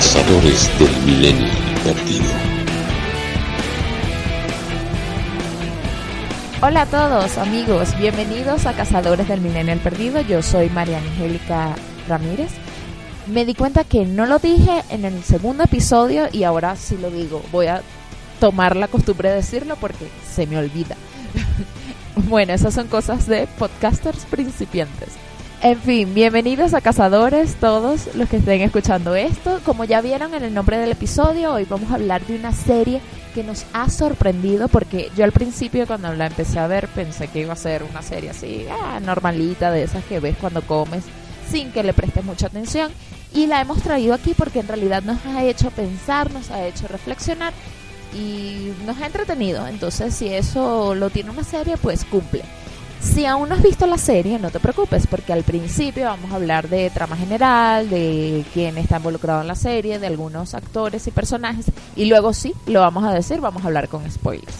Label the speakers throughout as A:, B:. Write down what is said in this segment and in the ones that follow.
A: Cazadores del Milenio Perdido.
B: Hola a todos amigos, bienvenidos a Cazadores del Milenio Perdido. Yo soy María Angélica Ramírez. Me di cuenta que no lo dije en el segundo episodio y ahora sí lo digo. Voy a tomar la costumbre de decirlo porque se me olvida. bueno, esas son cosas de podcasters principiantes. En fin, bienvenidos a Cazadores, todos los que estén escuchando esto. Como ya vieron en el nombre del episodio, hoy vamos a hablar de una serie que nos ha sorprendido porque yo al principio cuando la empecé a ver pensé que iba a ser una serie así, ah, normalita, de esas que ves cuando comes sin que le prestes mucha atención. Y la hemos traído aquí porque en realidad nos ha hecho pensar, nos ha hecho reflexionar y nos ha entretenido. Entonces, si eso lo tiene una serie, pues cumple. Si aún no has visto la serie, no te preocupes, porque al principio vamos a hablar de trama general, de quién está involucrado en la serie, de algunos actores y personajes, y luego sí, lo vamos a decir, vamos a hablar con spoilers.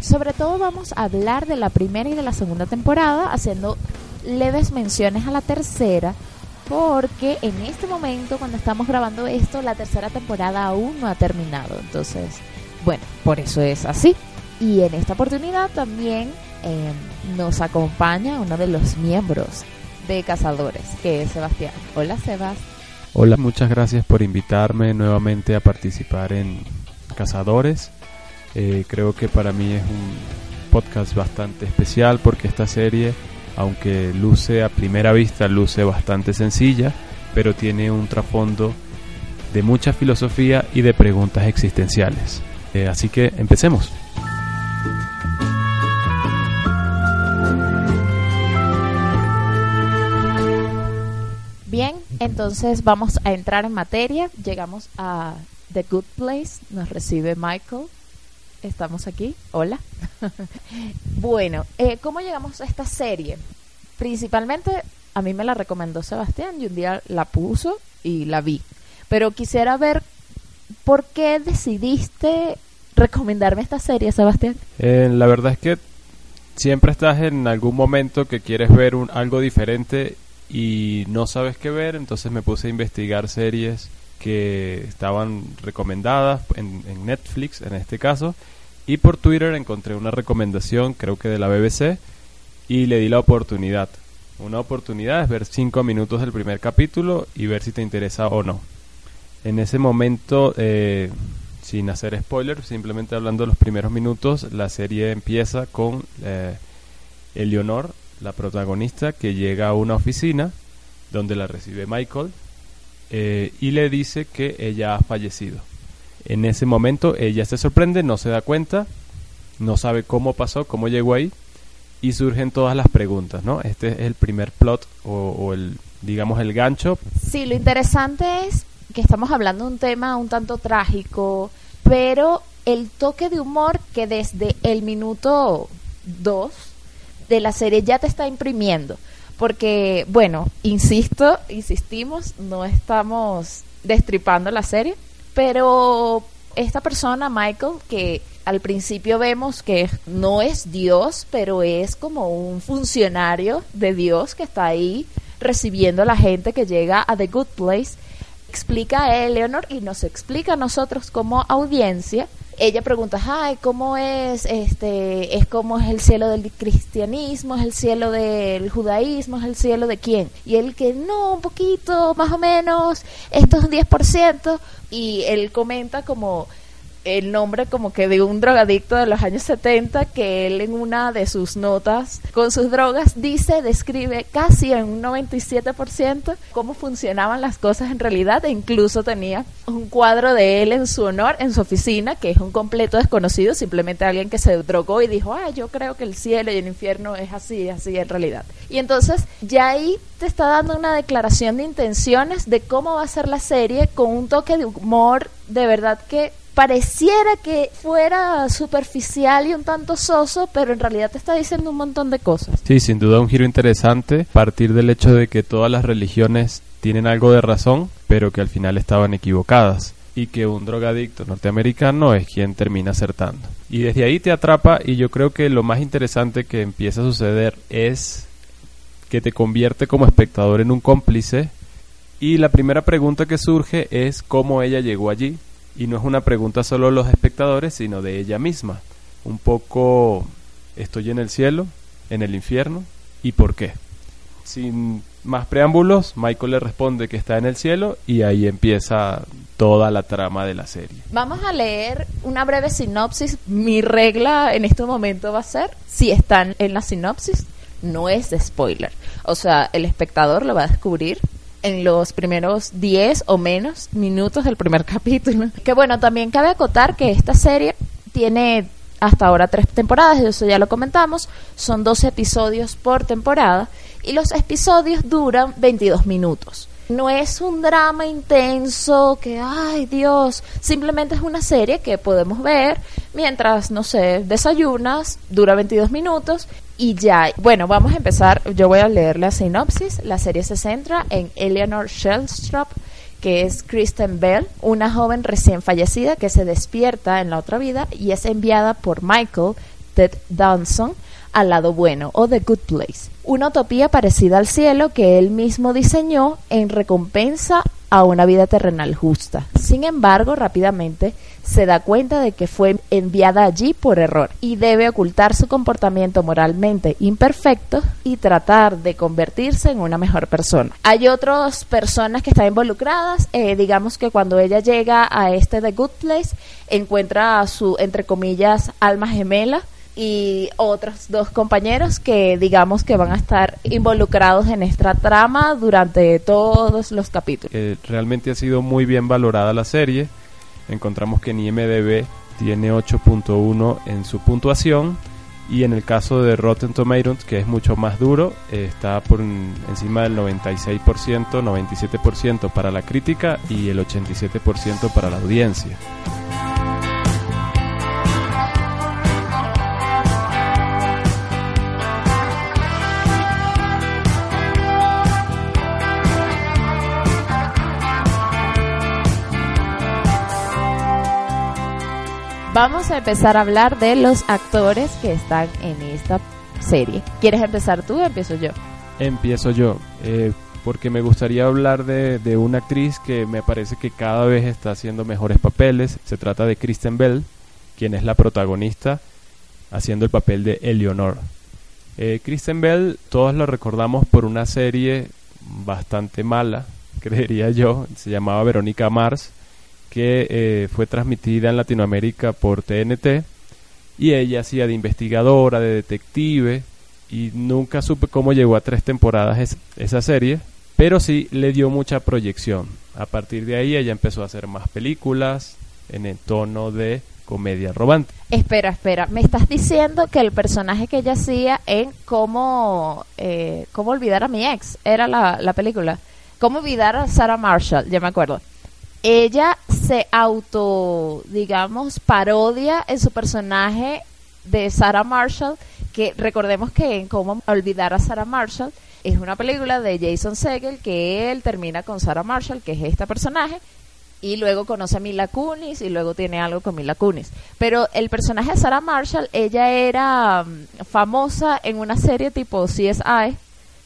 B: Sobre todo vamos a hablar de la primera y de la segunda temporada, haciendo leves menciones a la tercera, porque en este momento, cuando estamos grabando esto, la tercera temporada aún no ha terminado. Entonces, bueno, por eso es así. Y en esta oportunidad también eh, nos acompaña uno de los miembros de Cazadores, que es Sebastián. Hola, Sebas.
C: Hola, muchas gracias por invitarme nuevamente a participar en Cazadores. Eh, creo que para mí es un podcast bastante especial porque esta serie, aunque luce a primera vista, luce bastante sencilla, pero tiene un trasfondo de mucha filosofía y de preguntas existenciales. Eh, así que empecemos.
B: Bien, entonces vamos a entrar en materia. Llegamos a The Good Place. Nos recibe Michael. Estamos aquí. Hola. bueno, eh, ¿cómo llegamos a esta serie? Principalmente a mí me la recomendó Sebastián y un día la puso y la vi. Pero quisiera ver por qué decidiste recomendarme esta serie, Sebastián.
C: Eh, la verdad es que siempre estás en algún momento que quieres ver un, algo diferente y no sabes qué ver, entonces me puse a investigar series que estaban recomendadas en, Netflix en este caso y por Twitter encontré una recomendación creo que de la BBC y le di la oportunidad. Una oportunidad es ver cinco minutos del primer capítulo y ver si te interesa o no. En ese momento, eh, sin hacer spoilers, simplemente hablando de los primeros minutos, la serie empieza con eh, Eleonor la protagonista que llega a una oficina donde la recibe Michael eh, y le dice que ella ha fallecido. En ese momento ella se sorprende, no se da cuenta, no sabe cómo pasó, cómo llegó ahí y surgen todas las preguntas, ¿no? Este es el primer plot o, el, digamos, el gancho.
B: Sí, lo interesante es que estamos hablando de un tema un tanto trágico, pero el toque de humor que desde el minuto 2 de la serie ya te está imprimiendo. Porque, bueno, insisto, insistimos, no estamos destripando la serie, pero esta persona, Michael, que al principio vemos que no es Dios, pero es como un funcionario de Dios que está ahí recibiendo a la gente que llega a The Good Place, explica a Eleanor y nos explica a nosotros como audiencia. Ella pregunta, ay, ¿cómo es, este, es como es el cielo del cristianismo, es el cielo del judaísmo, es el cielo de quién? Y él que no, un poquito, más o menos, esto es un 10%, y él comenta como el nombre como que de un drogadicto de los años 70 que él en una de sus notas con sus drogas dice, describe casi en un 97% cómo funcionaban las cosas en realidad e incluso tenía un cuadro de él en su honor en su oficina que es un completo desconocido, simplemente alguien que se drogó y dijo, ah, yo creo que el cielo y el infierno es así, así en realidad. Y entonces ya ahí te está dando una declaración de intenciones de cómo va a ser la serie con un toque de humor de verdad que pareciera que fuera superficial y un tanto soso, pero en realidad te está diciendo un montón de cosas.
C: Sí, sin duda un giro interesante, partir del hecho de que todas las religiones tienen algo de razón, pero que al final estaban equivocadas y que un drogadicto norteamericano es quien termina acertando. Y desde ahí te atrapa y yo creo que lo más interesante que empieza a suceder es que te convierte como espectador en un cómplice Y la primera pregunta que surge es cómo ella llegó allí. Y no es una pregunta solo de los espectadores, sino de ella misma. Un poco, ¿estoy en el cielo? ¿En el infierno? ¿Y por qué? Sin más preámbulos, Michael le responde que está en el cielo y ahí empieza toda la trama de la serie.
B: Vamos a leer una breve sinopsis. Mi regla en este momento va a ser, si están en la sinopsis, no es de spoiler. O sea, el espectador lo va a descubrir en los primeros 10 o menos minutos del primer capítulo. Que bueno, también cabe acotar que esta serie tiene hasta ahora tres temporadas, eso ya lo comentamos, son 12 episodios por temporada y los episodios duran 22 minutos. No es un drama intenso que, ay Dios, simplemente es una serie que podemos ver mientras, no sé, desayunas, dura 22 minutos y ya. Bueno, vamos a empezar, yo voy a leer la sinopsis. La serie se centra en Eleanor Shellstrop, que es Kristen Bell, una joven recién fallecida que se despierta en la otra vida y es enviada por Michael Ted Danson al lado bueno o The Good Place, una utopía parecida al cielo que él mismo diseñó en recompensa a una vida terrenal justa. Sin embargo, rápidamente se da cuenta de que fue enviada allí por error y debe ocultar su comportamiento moralmente imperfecto y tratar de convertirse en una mejor persona. Hay otras personas que están involucradas, eh, digamos que cuando ella llega a este The Good Place encuentra a su, entre comillas, alma gemela, y otros dos compañeros que digamos que van a estar involucrados en esta trama durante todos los capítulos.
C: realmente ha sido muy bien valorada la serie. Encontramos que en IMDB tiene 8.1 en su puntuación y en el caso de Rotten Tomatoes, que es mucho más duro, está por encima del 96%, 97% para la crítica y el 87% para la audiencia.
B: Vamos a empezar a hablar de los actores que están en esta serie. ¿Quieres empezar tú o empiezo yo?
C: Empiezo yo, eh, porque me gustaría hablar de, de, una actriz que me parece que cada vez está haciendo mejores papeles. Se trata de Kristen Bell, quien es la protagonista, haciendo el papel de Eleanor. Eh, Kristen Bell, todos la recordamos por una serie bastante mala, creería yo, se llamaba Verónica Mars que eh, fue transmitida en Latinoamérica por TNT y ella hacía de investigadora, de detective y nunca supe cómo llegó a tres temporadas esa serie, pero sí le dio mucha proyección. A partir de ahí ella empezó a hacer más películas en el tono de comedia romántica.
B: Espera, espera, me estás diciendo que el personaje que ella hacía en cómo, eh, cómo olvidar a mi ex era la, la película. Cómo olvidar a Sarah Marshall, ya me acuerdo ella se auto, digamos, parodia en su personaje de Sarah Marshall, que recordemos que en Cómo olvidar a Sarah Marshall es una película de Jason Segel que él termina con Sarah Marshall, que es este personaje, y luego conoce a Mila Kunis y luego tiene algo con Mila Kunis. Pero el personaje de Sarah Marshall, ella era mm, famosa en una serie tipo CSI,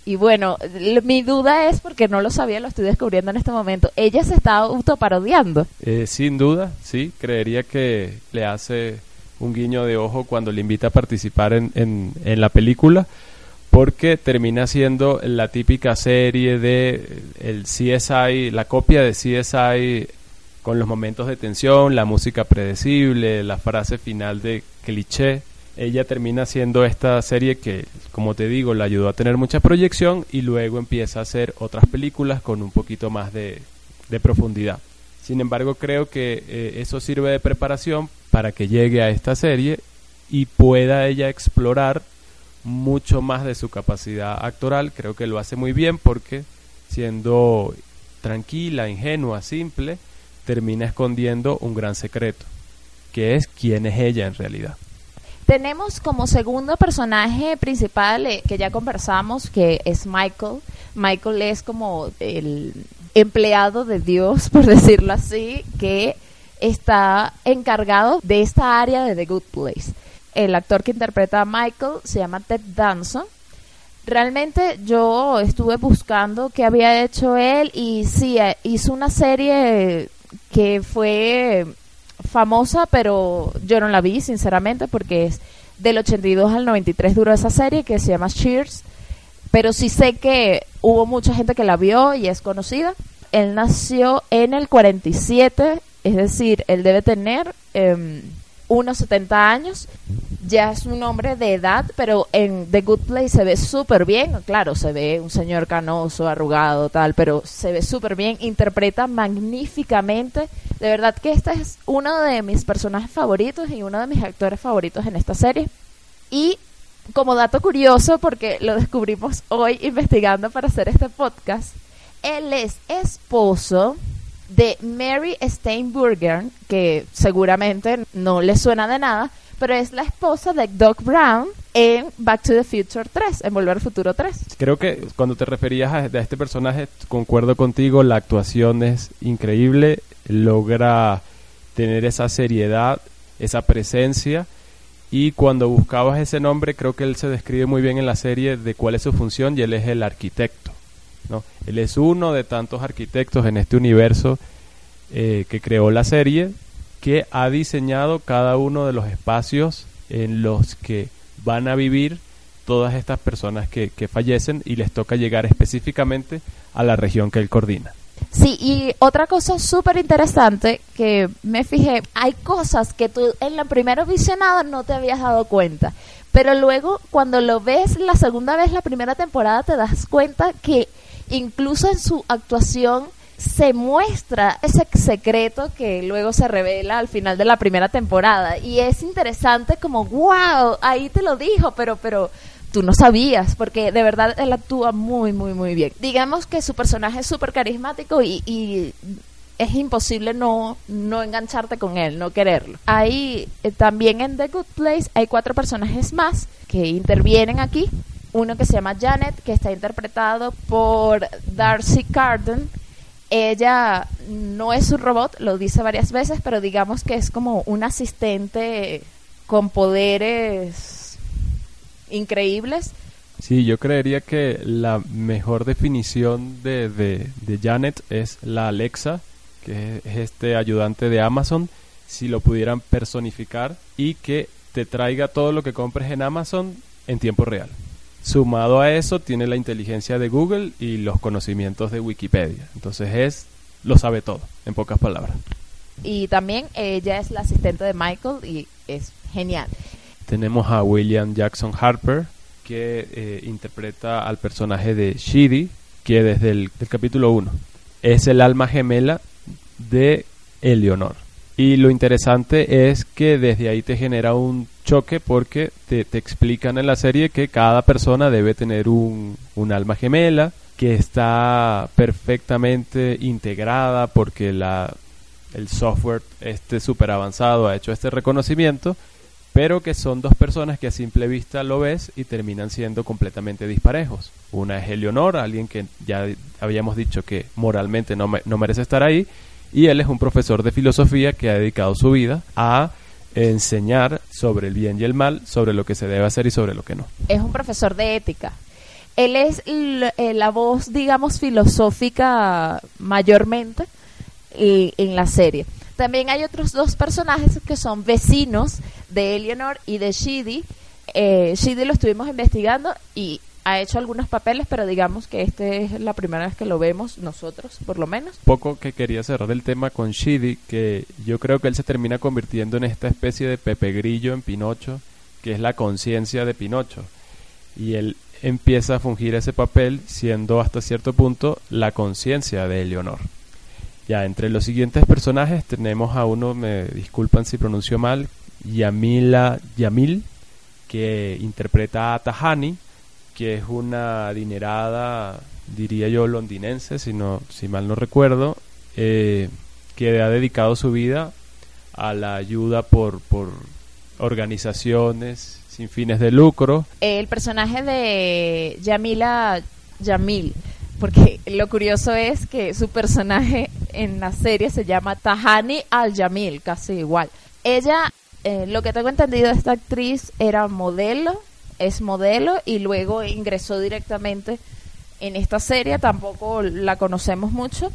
B: y bueno, mi duda es, porque no lo sabía, lo estoy descubriendo en este momento, ella se está autoparodiando.
C: Eh, sin duda, sí, creería que le hace un guiño de ojo cuando le invita a participar en, en, en la película, porque termina siendo la típica serie de el CSI, la copia de CSI con los momentos de tensión, la música predecible, la frase final de cliché ella termina haciendo esta serie que, como te digo, la ayudó a tener mucha proyección y luego empieza a hacer otras películas con un poquito más de, profundidad. Sin embargo, creo que eh, eso sirve de preparación para que llegue a esta serie y pueda ella explorar mucho más de su capacidad actoral. Creo que lo hace muy bien porque siendo tranquila, ingenua, simple, termina escondiendo un gran secreto, que es quién es ella en realidad.
B: Tenemos como segundo personaje principal eh, que ya conversamos, que es Michael. Michael es como el empleado de Dios, por decirlo así, que está encargado de esta área de The Good Place. El actor que interpreta a Michael se llama Ted Danson. Realmente yo estuve buscando qué había hecho él y sí, eh, hizo una serie que fue famosa, pero yo no la vi, sinceramente, porque es del 82 al 93 duró esa serie que se llama Cheers, pero sí sé que hubo mucha gente que la vio y es conocida. Él nació en el 47, es decir, él debe tener em, unos 70 años. Ya es un hombre de edad, pero en The Good Place se ve súper bien. Claro, se ve un señor canoso, arrugado, tal, pero se ve súper bien. Interpreta magníficamente. De verdad que este es uno de mis personajes favoritos y uno de mis actores favoritos en esta serie. Y como dato curioso, porque lo descubrimos hoy investigando para hacer este podcast, él es esposo de Mary Steinburger, que seguramente no le suena de nada, pero es la esposa de Doc Brown en Back to the Future 3, en Volver al Futuro 3.
C: Creo que cuando te referías a, a este personaje, concuerdo contigo, la actuación es increíble, logra tener esa seriedad, esa presencia. Y cuando buscabas ese nombre, creo que él se describe muy bien en la serie de cuál es su función y él es el arquitecto. ¿No? Él es uno de tantos arquitectos en este universo eh, que creó la serie, que ha diseñado cada uno de los espacios en los que van a vivir todas estas personas que, que fallecen y les toca llegar específicamente a la región que él coordina.
B: Sí, y otra cosa súper interesante que me fijé, hay cosas que tú en la primera visionada no te habías dado cuenta, pero luego cuando lo ves la segunda vez, la primera temporada, te das cuenta que incluso en su actuación se muestra ese secreto que luego se revela al final de la primera temporada. Y es interesante como wow ahí te lo dijo pero pero tú no sabías porque de verdad él actúa muy muy muy bien. Digamos que su personaje es súper carismático y, y es imposible no, no engancharte con él, no quererlo. Hay eh, también en The Good Place hay cuatro personajes más que intervienen aquí uno que se llama Janet, que está interpretado por Darcy Carden. Ella no es un robot, lo dice varias veces, pero digamos que es como un asistente con poderes increíbles.
C: Sí, yo creería que la mejor definición de, de, Janet es la Alexa, que es este ayudante de Amazon, si lo pudieran personificar y que te traiga todo lo que compres en Amazon en tiempo real. Sumado a eso, tiene la inteligencia de Google y los conocimientos de Wikipedia. Entonces es, lo sabe todo, en pocas palabras.
B: Y también ella es la asistente de Michael y es genial.
C: Tenemos a William Jackson Harper, que eh, interpreta al personaje de Shidi, que desde el del capítulo 1 es el alma gemela de Eleonor. Y lo interesante es que desde ahí te genera un choque porque te, te explican en la serie que cada persona debe tener un, un, alma gemela que está perfectamente integrada porque la, el software este súper avanzado ha hecho este reconocimiento, pero que son dos personas que a simple vista lo ves y terminan siendo completamente disparejos. Una es Eleonor, alguien que ya habíamos dicho que moralmente no, me, no merece estar ahí, y él es un profesor de filosofía que ha dedicado su vida a enseñar sobre el bien y el mal, sobre lo que se debe hacer y sobre lo que no.
B: Es un profesor de ética. Él es la voz, digamos, filosófica mayormente en la serie. También hay otros dos personajes que son vecinos de Eleanor y de Shidi. Eh, Shidi lo estuvimos investigando y ha hecho algunos papeles, pero digamos que este es la primera vez que lo vemos nosotros, por lo menos.
C: Poco que quería cerrar el tema con Shidi, que yo creo que él se termina convirtiendo en esta especie de Pepe Grillo en Pinocho, que es la conciencia de Pinocho. Y él empieza a fungir ese papel siendo hasta cierto punto la conciencia de Eleonor. Ya, entre los siguientes personajes tenemos a uno, me disculpan si pronuncio mal, Yamila Yamil, que interpreta a Tahani, que es una adinerada, diría yo, londinense, si, no, si mal no recuerdo, eh, que ha dedicado su vida a la ayuda por, por organizaciones sin fines de lucro.
B: El personaje de Yamila Yamil, porque lo curioso es que su personaje en la serie se llama Tahani Al-Yamil, casi igual. Ella, eh, lo que tengo entendido, esta actriz era modelo es modelo y luego ingresó directamente en esta serie, tampoco la conocemos mucho.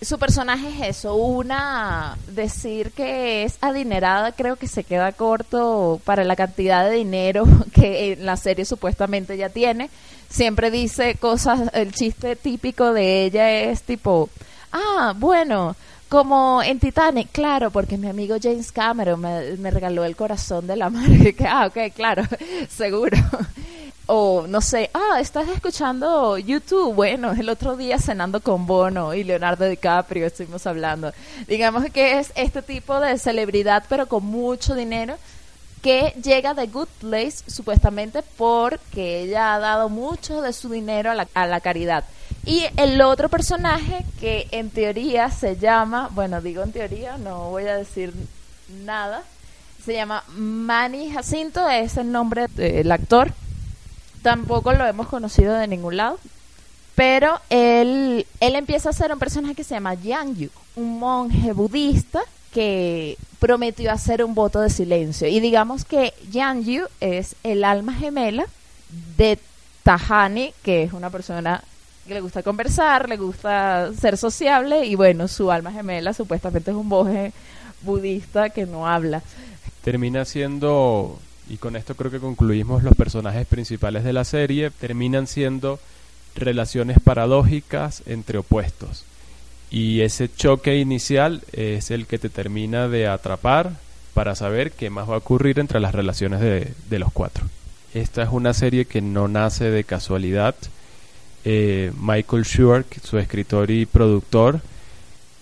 B: Su personaje es eso, una decir que es adinerada creo que se queda corto para la cantidad de dinero que en la serie supuestamente ya tiene. Siempre dice cosas, el chiste típico de ella es tipo, ah, bueno, como en Titanic, claro, porque mi amigo James Cameron me, regaló el corazón de la madre. ah, ok, claro, seguro. O no sé, ah, estás escuchando YouTube. Bueno, el otro día cenando con Bono y Leonardo DiCaprio estuvimos hablando. Digamos que es este tipo de celebridad, pero con mucho dinero que llega de Good Place supuestamente porque ella ha dado mucho de su dinero a la, a la caridad. Y el otro personaje que en teoría se llama, bueno, digo en teoría, no voy a decir nada, se llama Manny Jacinto, es el nombre del actor. Tampoco lo hemos conocido de ningún lado. Pero él, él empieza a ser un personaje que se llama Yang Yu, un monje budista que prometió hacer un voto de silencio. Y digamos que Yang Yu es el alma gemela de Tahani, que es una persona le gusta conversar, le gusta ser sociable y bueno, su alma gemela supuestamente es un boje budista que no habla.
C: Termina siendo, y con esto creo que concluimos los personajes principales de la serie, terminan siendo relaciones paradójicas entre opuestos. Y ese choque inicial es el que te termina de atrapar para saber qué más va a ocurrir entre las relaciones de, de los cuatro. Esta es una serie que no nace de casualidad, eh, Michael Schur, su escritor y productor,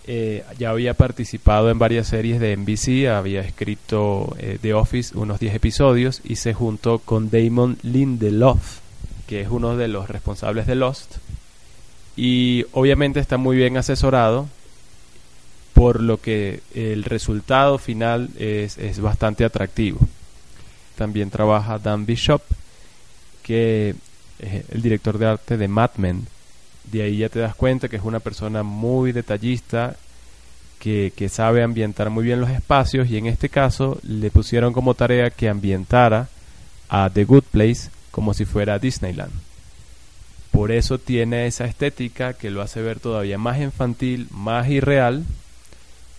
C: eh, ya había participado en varias series de NBC, había escrito eh, The Office unos 10 episodios y se juntó con Damon Lindelof, que es uno de los responsables de Lost. Y obviamente está muy bien asesorado, por lo que el resultado final es bastante atractivo. También trabaja Dan Bishop, que el director de arte de Mad Men. De ahí ya te das cuenta que es una persona muy detallista, que, que sabe ambientar muy bien los espacios y en este caso le pusieron como tarea que ambientara a The Good Place como si fuera Disneyland. Por eso tiene esa estética que lo hace ver todavía más infantil, más irreal,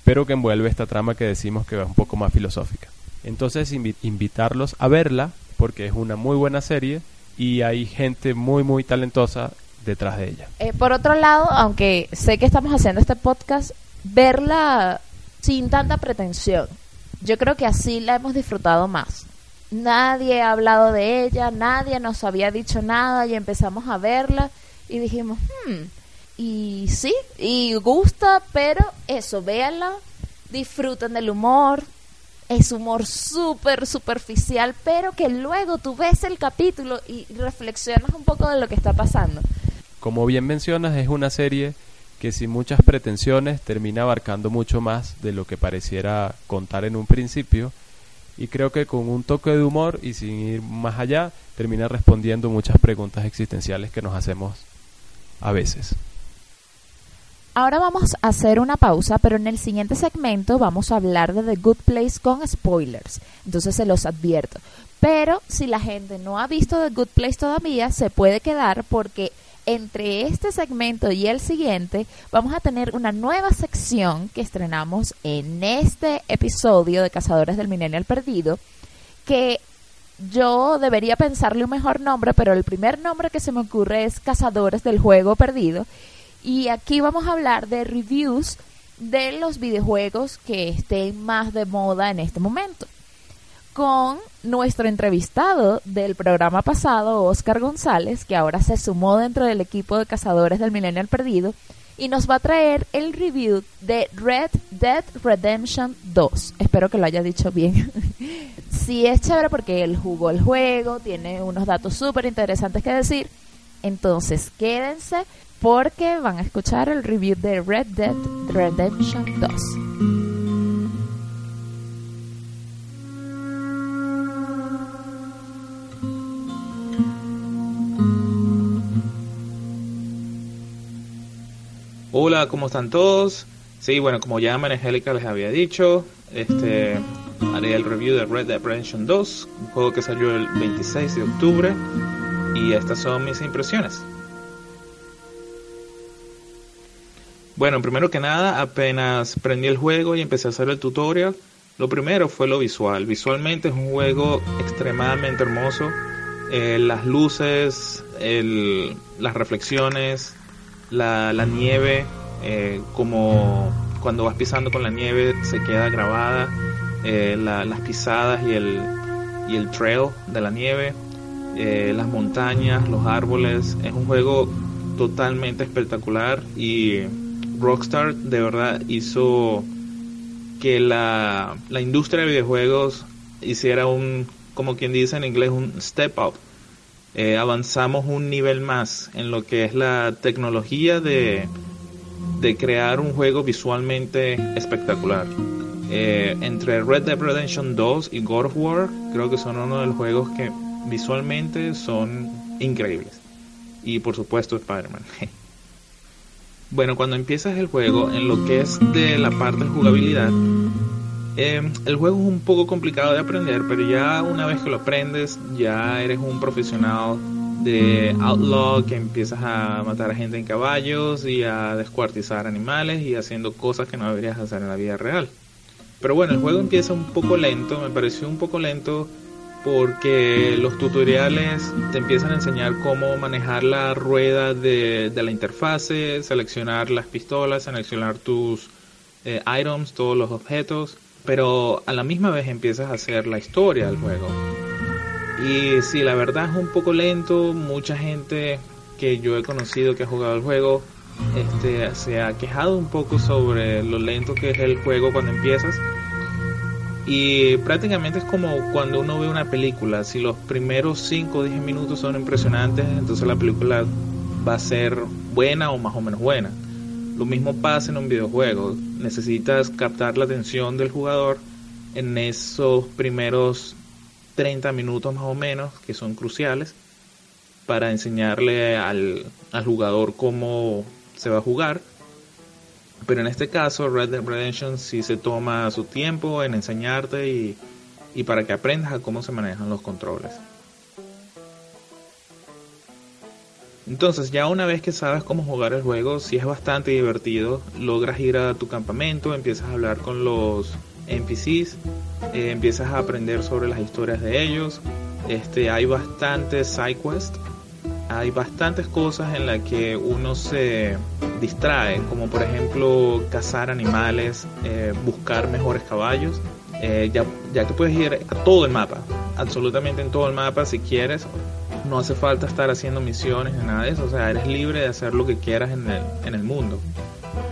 C: pero que envuelve esta trama que decimos que es un poco más filosófica. Entonces invitarlos a verla porque es una muy buena serie y hay gente muy, muy talentosa detrás de ella.
B: Eh, por otro lado, aunque sé que estamos haciendo este podcast, verla sin tanta pretensión. Yo creo que así la hemos disfrutado más. Nadie ha hablado de ella, nadie nos había dicho nada y empezamos a verla y dijimos, hmm, y sí, y gusta, pero eso, véanla, disfruten del humor, es humor súper superficial, pero que luego tú ves el capítulo y reflexionas un poco de lo que está pasando.
C: Como bien mencionas, es una serie que sin muchas pretensiones termina abarcando mucho más de lo que pareciera contar en un principio y creo que con un toque de humor y sin ir más allá termina respondiendo muchas preguntas existenciales que nos hacemos a veces.
B: Ahora vamos a hacer una pausa, pero en el siguiente segmento vamos a hablar de The Good Place con spoilers. Entonces se los advierto. Pero si la gente no ha visto The Good Place todavía, se puede quedar porque entre este segmento y el siguiente vamos a tener una nueva sección que estrenamos en este episodio de Cazadores del Millennial Perdido, que yo debería pensarle un mejor nombre, pero el primer nombre que se me ocurre es Cazadores del Juego Perdido y aquí vamos a hablar de reviews de los videojuegos que estén más de moda en este momento. Con nuestro entrevistado del programa pasado, Oscar González, que ahora se sumó dentro del equipo de cazadores del Millennial Perdido, y nos va a traer el review de Red Dead Redemption 2. Espero que lo haya dicho bien. sí es chévere porque él jugó el juego, tiene unos datos súper interesantes que decir. Entonces, quédense porque van a escuchar el review de Red Dead Redemption 2.
D: Hola, ¿cómo están todos? Sí, bueno, como ya Angélica les había dicho, este, haré el review de Red Dead Redemption 2, un juego que salió el 26 de octubre. Y estas son mis impresiones. Bueno, primero que nada, apenas prendí el juego y empecé a hacer el tutorial, lo primero fue lo visual. Visualmente es un juego extremadamente hermoso. Eh, las luces, las reflexiones, la, nieve, eh, como cuando vas pisando con la nieve se queda grabada, eh, las pisadas y el, y el trail de la nieve, las montañas, los árboles. Es un juego totalmente espectacular y Rockstar de verdad hizo que la, la industria de videojuegos hiciera un, como quien dice en inglés, un step up. Eh, avanzamos un nivel más en lo que es la tecnología de, de crear un juego visualmente espectacular. Eh, entre Red Dead Redemption 2 y God of War, creo que son uno de los juegos que visualmente son increíbles. Y por supuesto Spider-Man. Bueno, cuando empiezas el juego, en lo que es de la parte de jugabilidad, eh, el juego es un poco complicado de aprender, pero ya una vez que lo aprendes, ya eres un profesional de outlaw que empiezas a matar a gente en caballos y a descuartizar animales y haciendo cosas que no deberías hacer en la vida real. Pero bueno, el juego empieza un poco lento, me pareció un poco lento porque los tutoriales te empiezan a enseñar cómo manejar la rueda de, la interfase, seleccionar las pistolas, seleccionar tus eh, items, todos los objetos, pero a la misma vez empiezas a hacer la historia del juego. Y si la verdad es un poco lento, mucha gente que yo he conocido que ha jugado el juego este, se ha quejado un poco sobre lo lento que es el juego cuando empiezas y prácticamente es como cuando uno ve una película, si los primeros 5 o 10 minutos son impresionantes, entonces la película va a ser buena o más o menos buena. Lo mismo pasa en un videojuego, necesitas captar la atención del jugador en esos primeros 30 minutos más o menos, que son cruciales, para enseñarle al, al jugador cómo se va a jugar pero en este caso, Red Dead Redemption sí se toma su tiempo en enseñarte y, y para que aprendas a cómo se manejan los controles. Entonces, ya una vez que sabes cómo jugar el juego, sí es bastante divertido. Logras ir a tu campamento, empiezas a hablar con los NPCs, eh, empiezas a aprender sobre las historias de ellos. Este, hay bastantes side quests hay bastantes cosas en las que uno se distrae, como por ejemplo cazar animales, eh, buscar mejores caballos. Eh, ya, ya que puedes ir a todo el mapa, absolutamente en todo el mapa si quieres. No hace falta estar haciendo misiones ni nada de eso, o sea, eres libre de hacer lo que quieras en el, en el mundo.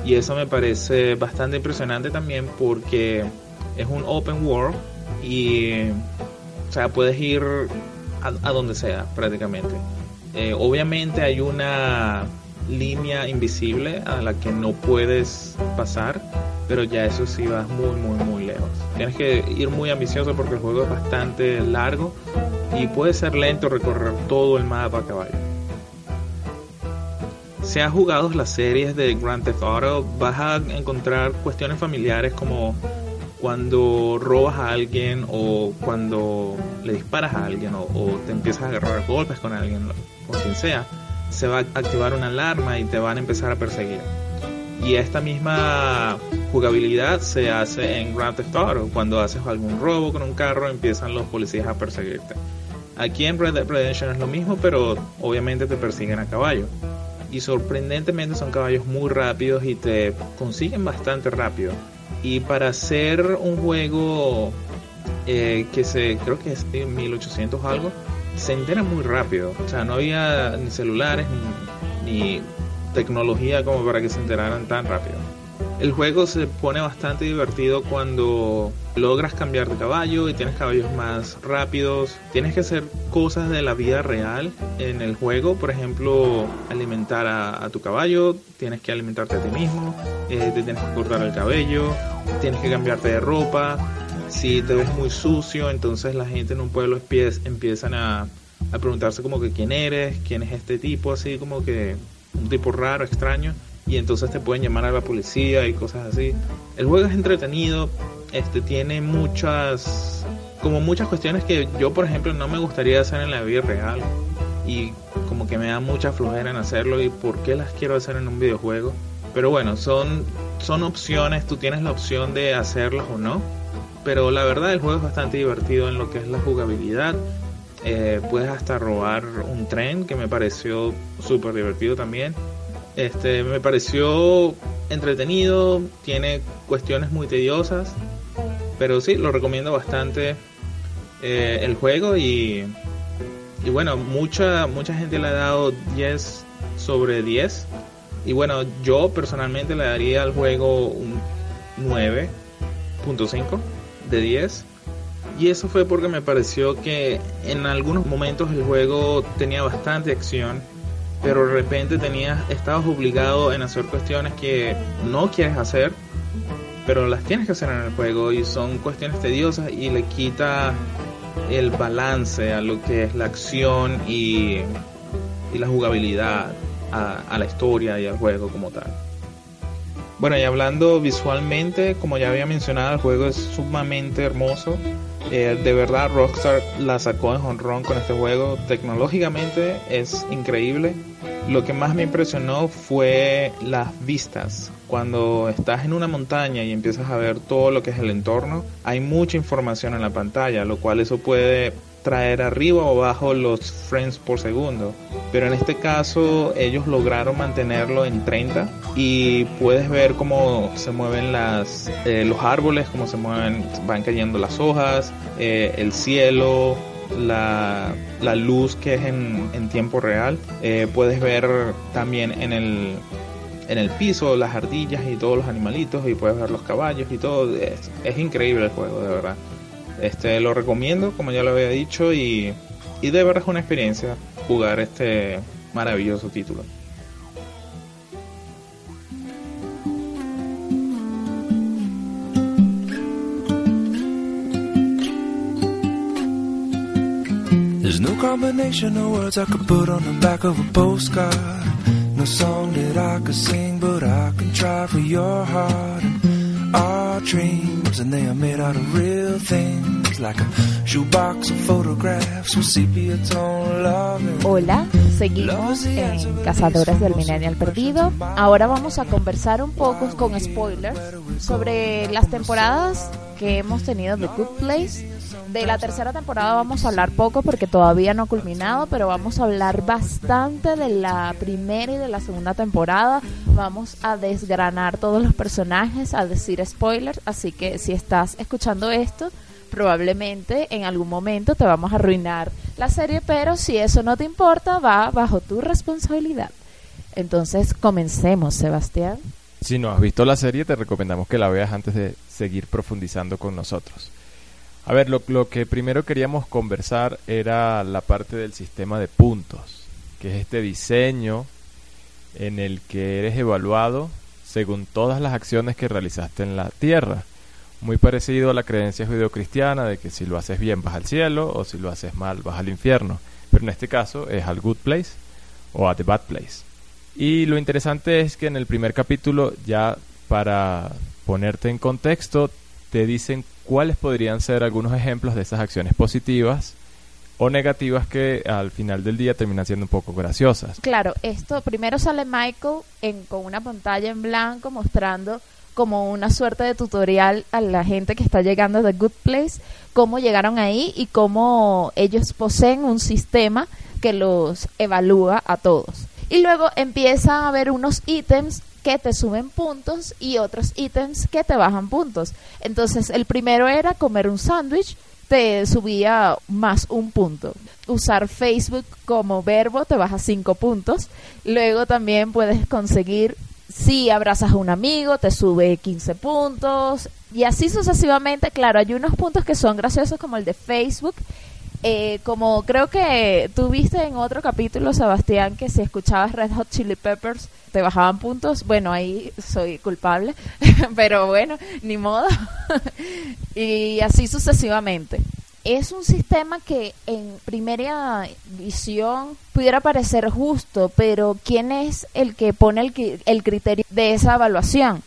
D: Y eso me parece bastante impresionante también porque es un open world y, o sea, puedes ir a donde sea prácticamente. Eh, obviamente hay una línea invisible a la que no puedes pasar, pero ya eso sí vas muy, muy, muy lejos. Tienes que ir muy ambicioso porque el juego es bastante largo y puede ser lento recorrer todo el mapa a caballo. Si has jugado las series de Grand Theft Auto, vas a encontrar cuestiones familiares como cuando robas a alguien o cuando le disparas a alguien o, te empiezas a agarrar golpes con alguien, con quien sea, se va a activar una alarma y te van a empezar a perseguir. Y esta misma jugabilidad se hace en Grand Theft Auto. Cuando haces algún robo con un carro, empiezan los policías a perseguirte. Aquí en Red Dead Redemption es lo mismo, pero obviamente te persiguen a caballo. Y sorprendentemente son caballos muy rápidos y te consiguen bastante rápido. Y para hacer un juego eh, que se, creo que es de 1800 algo, se entera muy rápido. O sea, no había ni celulares ni, ni tecnología como para que se enteraran tan rápido. El juego se pone bastante divertido cuando logras cambiar de caballo y tienes caballos más rápidos. Tienes que hacer cosas de la vida real en el juego, por ejemplo, alimentar a, tu caballo, tienes que alimentarte a ti mismo, eh, te tienes que cortar el cabello, tienes que cambiarte de ropa. Si te ves muy sucio, entonces la gente en un pueblo empiezan a, a preguntarse como que quién eres, quién es este tipo, así como que un tipo raro, extraño y entonces te pueden llamar a la policía y cosas así. El juego es entretenido, este tiene muchas como muchas cuestiones que yo por ejemplo no me gustaría hacer en la vida real y como que me da mucha flojera en hacerlo y por qué las quiero hacer en un videojuego. Pero bueno, son son opciones, tú tienes la opción de hacerlas o no. Pero la verdad el juego es bastante divertido en lo que es la jugabilidad. Eh, puedes hasta robar un tren que me pareció súper divertido también. Este, me pareció entretenido, tiene cuestiones muy tediosas, pero sí, lo recomiendo bastante eh, el juego y, y bueno, mucha, mucha gente le ha dado 10 sobre 10 y bueno, yo personalmente le daría al juego un 9.5 de 10 y eso fue porque me pareció que en algunos momentos el juego tenía bastante acción pero de repente tenías, estabas obligado en hacer cuestiones que no quieres hacer, pero las tienes que hacer en el juego y son cuestiones tediosas y le quita el balance a lo que es la acción y, y la jugabilidad a, a la historia y al juego como tal. Bueno, y hablando visualmente, como ya había mencionado, el juego es sumamente hermoso. Eh, de verdad, Rockstar la sacó en honrón con este juego. Tecnológicamente es increíble. Lo que más me impresionó fue las vistas. Cuando estás en una montaña y empiezas a ver todo lo que es el entorno, hay mucha información en la pantalla, lo cual eso puede traer arriba o abajo los frames por segundo. Pero en este caso ellos lograron mantenerlo en 30 y puedes ver cómo se mueven eh, los árboles, cómo se mueven, van cayendo las hojas, eh, el cielo, la, luz que es en, tiempo real. Eh, puedes ver también en el, en el piso las ardillas y todos los animalitos y puedes ver los caballos y todo. Es increíble el juego, de verdad. Este lo recomiendo, como ya lo había dicho, y, y de verdad es una experiencia jugar este maravilloso título.
E: There's no combination of words I could put on the back of a postcard. No song that I could sing, but I can try for your heart. And our dreams, and they are made out of real things, like a shoebox of photographs with sepia tone loving.
B: Hola, seguimos en Cazadores del Millennial Perdido. Ahora vamos a conversar un poco con spoilers sobre las temporadas que hemos tenido de Good Place. De la tercera temporada vamos a hablar poco porque todavía no ha culminado, pero vamos a hablar bastante de la primera y de la segunda temporada. Vamos a desgranar todos los personajes, a decir spoilers, así que si estás escuchando esto, probablemente en algún momento te vamos a arruinar la serie, pero si eso no te importa, va bajo tu responsabilidad. Entonces, comencemos, Sebastián.
C: Si no has visto la serie, te recomendamos que la veas antes de seguir profundizando con nosotros. A ver, lo, que primero queríamos conversar era la parte del sistema de puntos, que es este diseño en el que eres evaluado según todas las acciones que realizaste en la tierra. Muy parecido a la creencia judeocristiana de que si lo haces bien vas al cielo o si lo haces mal vas al infierno. Pero en este caso es al good place o a the bad place. Y lo interesante es que en el primer capítulo ya para ponerte en contexto te dicen cuáles podrían ser algunos ejemplos de esas acciones positivas o negativas que al final del día terminan siendo un poco graciosas.
B: Claro, esto primero sale Michael en, con una pantalla en blanco mostrando como una suerte de tutorial a la gente que está llegando de Good Place, cómo llegaron ahí y cómo ellos poseen un sistema que los evalúa a todos. Y luego empieza a haber unos ítems que te suben puntos y otros ítems que te bajan puntos. Entonces, el primero era comer un sándwich, te subía más un punto. Usar Facebook como verbo te baja cinco puntos. Luego también puedes conseguir, si abrazas a un amigo, te sube 15 puntos. Y así sucesivamente, claro, hay unos puntos que son graciosos como el de Facebook. Eh, como creo que tú viste en otro capítulo, Sebastián, que si escuchabas Red Hot Chili Peppers, te bajaban puntos, bueno, ahí soy culpable, pero bueno, ni modo. y así sucesivamente. es un sistema que en primera visión pudiera parecer justo, pero ¿quién es el que pone el, cri- el criterio de esa evaluación?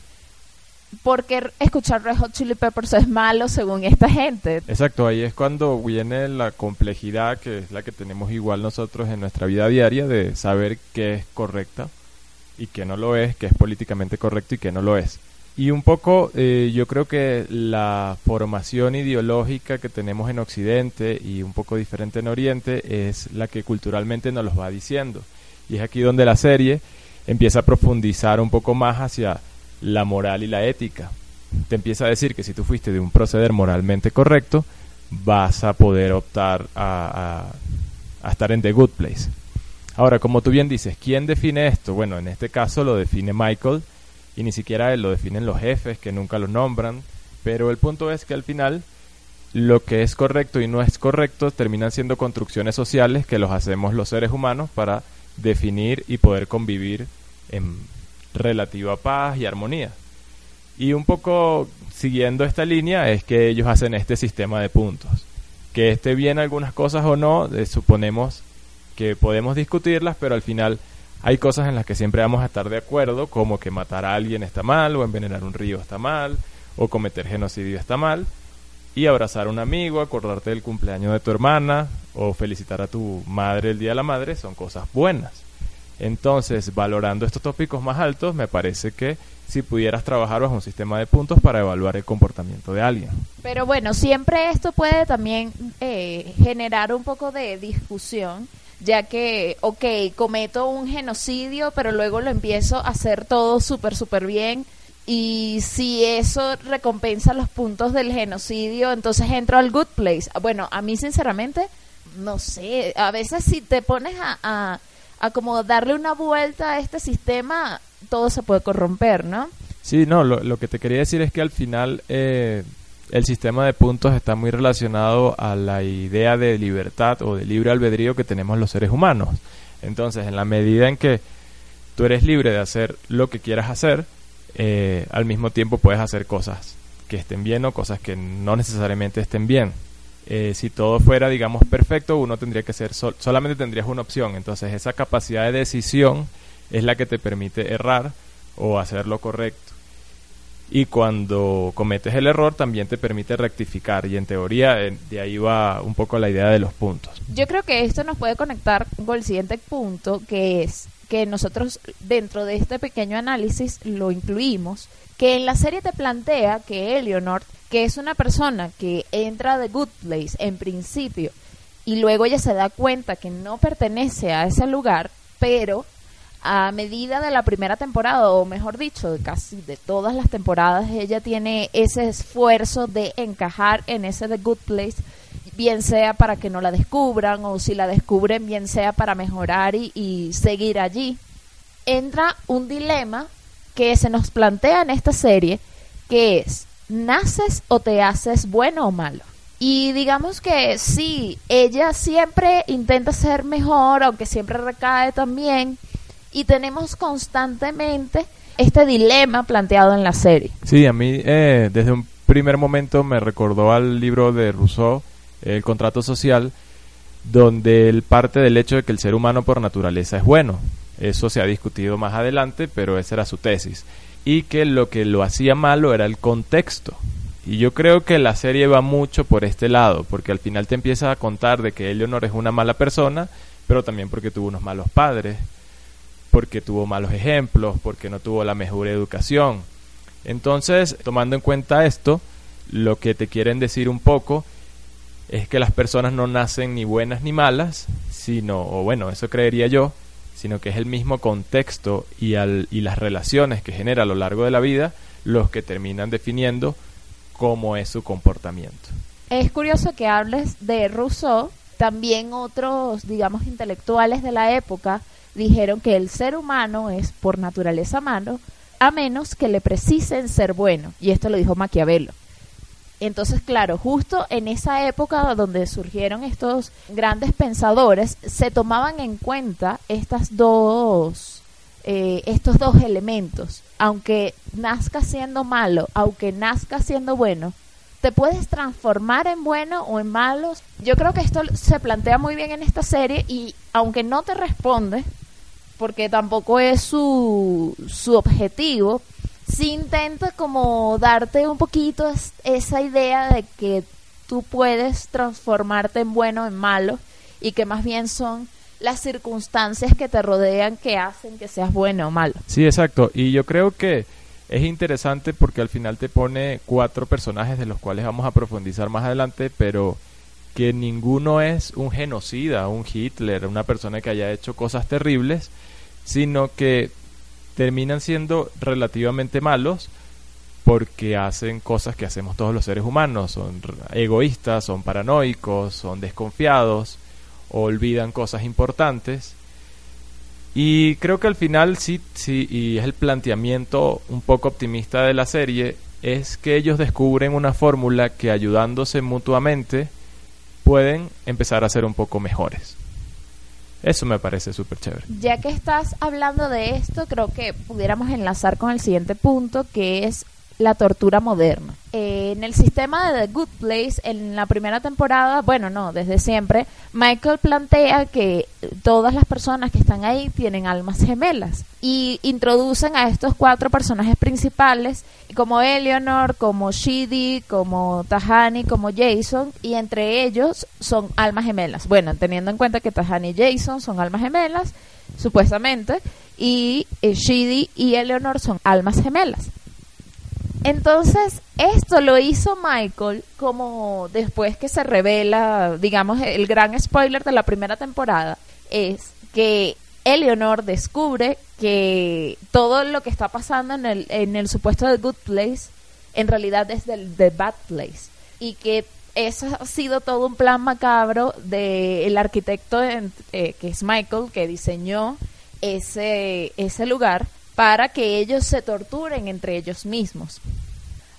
B: Porque escuchar Red Hot Chili Peppers es malo según esta gente.
C: Exacto, ahí es cuando viene la complejidad que es la que tenemos igual nosotros en nuestra vida diaria de saber qué es correcta y qué no lo es, qué es políticamente correcto y qué no lo es. Y un poco eh, yo creo que la formación ideológica que tenemos en Occidente y un poco diferente en Oriente es la que culturalmente nos los va diciendo. Y es aquí donde la serie empieza a profundizar un poco más hacia la moral y la ética. Te empieza a decir que si tú fuiste de un proceder moralmente correcto, vas a poder optar a, a- a estar en The Good Place. Ahora, como tú bien dices, ¿quién define esto? Bueno, en este caso lo define Michael y ni siquiera él lo definen los jefes que nunca lo nombran, pero el punto es que al final lo que es correcto y no es correcto terminan siendo construcciones sociales que los hacemos los seres humanos para definir y poder convivir en relativa paz y armonía. Y un poco siguiendo esta línea es que ellos hacen este sistema de puntos. Que esté bien algunas cosas o no, eh, suponemos que podemos discutirlas, pero al final hay cosas en las que siempre vamos a estar de acuerdo, como que matar a alguien está mal, o envenenar un río está mal, o cometer genocidio está mal, y abrazar a un amigo, acordarte del cumpleaños de tu hermana, o felicitar a tu madre el Día de la Madre, son cosas buenas. Entonces, valorando estos tópicos más altos, me parece que si pudieras trabajar bajo un sistema de puntos para evaluar el comportamiento de alguien.
B: Pero bueno, siempre esto puede también eh, generar un poco de discusión, ya que, ok, cometo un genocidio, pero luego lo empiezo a hacer todo súper, súper bien. Y si eso recompensa los puntos del genocidio, entonces entro al good place. Bueno, a mí sinceramente, no sé, a veces si te pones a, a, a como darle una vuelta a este sistema, todo se puede corromper, ¿no?
C: Sí, no, lo, lo que te quería decir es que al final eh, el sistema de puntos está muy relacionado a la idea de libertad o de libre albedrío que tenemos los seres humanos. Entonces, en la medida en que tú eres libre de hacer lo que quieras hacer, eh, al mismo tiempo puedes hacer cosas que estén bien o cosas que no necesariamente estén bien. Eh, si todo fuera, digamos, perfecto, uno tendría que ser, sol- solamente tendrías una opción. Entonces, esa capacidad de decisión es la que te permite errar o hacer lo correcto. Y cuando cometes el error también te permite rectificar. Y en teoría eh, de ahí va un poco la idea de los puntos.
B: Yo creo que esto nos puede conectar con el siguiente punto, que es que nosotros dentro de este pequeño análisis lo incluimos, que en la serie te plantea que Eleanor, que es una persona que entra de Good Place en principio, y luego ella se da cuenta que no pertenece a ese lugar, pero a medida de la primera temporada, o mejor dicho, de casi de todas las temporadas, ella tiene ese esfuerzo de encajar en ese The Good Place, bien sea para que no la descubran, o si la descubren, bien sea para mejorar y, y seguir allí. Entra un dilema que se nos plantea en esta serie, que es, ¿naces o te haces bueno o malo? Y digamos que sí, ella siempre intenta ser mejor, aunque siempre recae también, y tenemos constantemente este dilema planteado en la serie.
C: Sí, a mí eh, desde un primer momento me recordó al libro de Rousseau, El contrato social, donde él parte del hecho de que el ser humano por naturaleza es bueno. Eso se ha discutido más adelante, pero esa era su tesis. Y que lo que lo hacía malo era el contexto. Y yo creo que la serie va mucho por este lado, porque al final te empieza a contar de que Eleanor es una mala persona, pero también porque tuvo unos malos padres, porque tuvo malos ejemplos, porque no tuvo la mejor educación. Entonces, tomando en cuenta esto, lo que te quieren decir un poco es que las personas no nacen ni buenas ni malas, sino, o bueno, eso creería yo, sino que es el mismo contexto y, al, y las relaciones que genera a lo largo de la vida los que terminan definiendo cómo es su comportamiento.
B: Es curioso que hables de Rousseau, también otros, digamos, intelectuales de la época dijeron que el ser humano es por naturaleza malo, a menos que le precisen ser bueno, y esto lo dijo Maquiavelo. Entonces, claro, justo en esa época donde surgieron estos grandes pensadores, se tomaban en cuenta estas dos, eh, estos dos elementos. Aunque nazca siendo malo, aunque nazca siendo bueno, te puedes transformar en bueno o en malos. Yo creo que esto se plantea muy bien en esta serie y aunque no te responde, porque tampoco es su, su objetivo, sí intenta como darte un poquito es- esa idea de que tú puedes transformarte en bueno en malo y que más bien son las circunstancias que te rodean que hacen que seas bueno o malo.
C: Sí, exacto. Y yo creo que es interesante porque al final te pone cuatro personajes de los cuales vamos a profundizar más adelante, pero que ninguno es un genocida, un Hitler, una persona que haya hecho cosas terribles, sino que terminan siendo relativamente malos porque hacen cosas que hacemos todos los seres humanos, son egoístas, son paranoicos, son desconfiados, olvidan cosas importantes. Y creo que al final sí, sí, y es el planteamiento un poco optimista de la serie, es que ellos descubren una fórmula que ayudándose mutuamente pueden empezar a ser un poco mejores. Eso me parece súper chévere.
B: Ya que estás hablando de esto, creo que pudiéramos enlazar con el siguiente punto, que es la tortura moderna. Eh, en el sistema de The Good Place, en la primera temporada, bueno, no, desde siempre, Michael plantea que todas las personas que están ahí tienen almas gemelas y introducen a estos cuatro personajes principales, como Eleanor, como Shidi, como Tahani, como Jason, y entre ellos son almas gemelas. Bueno, teniendo en cuenta que Tahani y Jason son almas gemelas, supuestamente, y eh, Shidi y Eleanor son almas gemelas. Entonces, esto lo hizo Michael como después que se revela, digamos, el gran spoiler de la primera temporada, es que Eleanor descubre que todo lo que está pasando en el, en el supuesto de Good Place, en realidad es del The Bad Place. Y que eso ha sido todo un plan macabro del arquitecto en- eh, que es Michael, que diseñó ese, ese lugar para que ellos se torturen entre ellos mismos.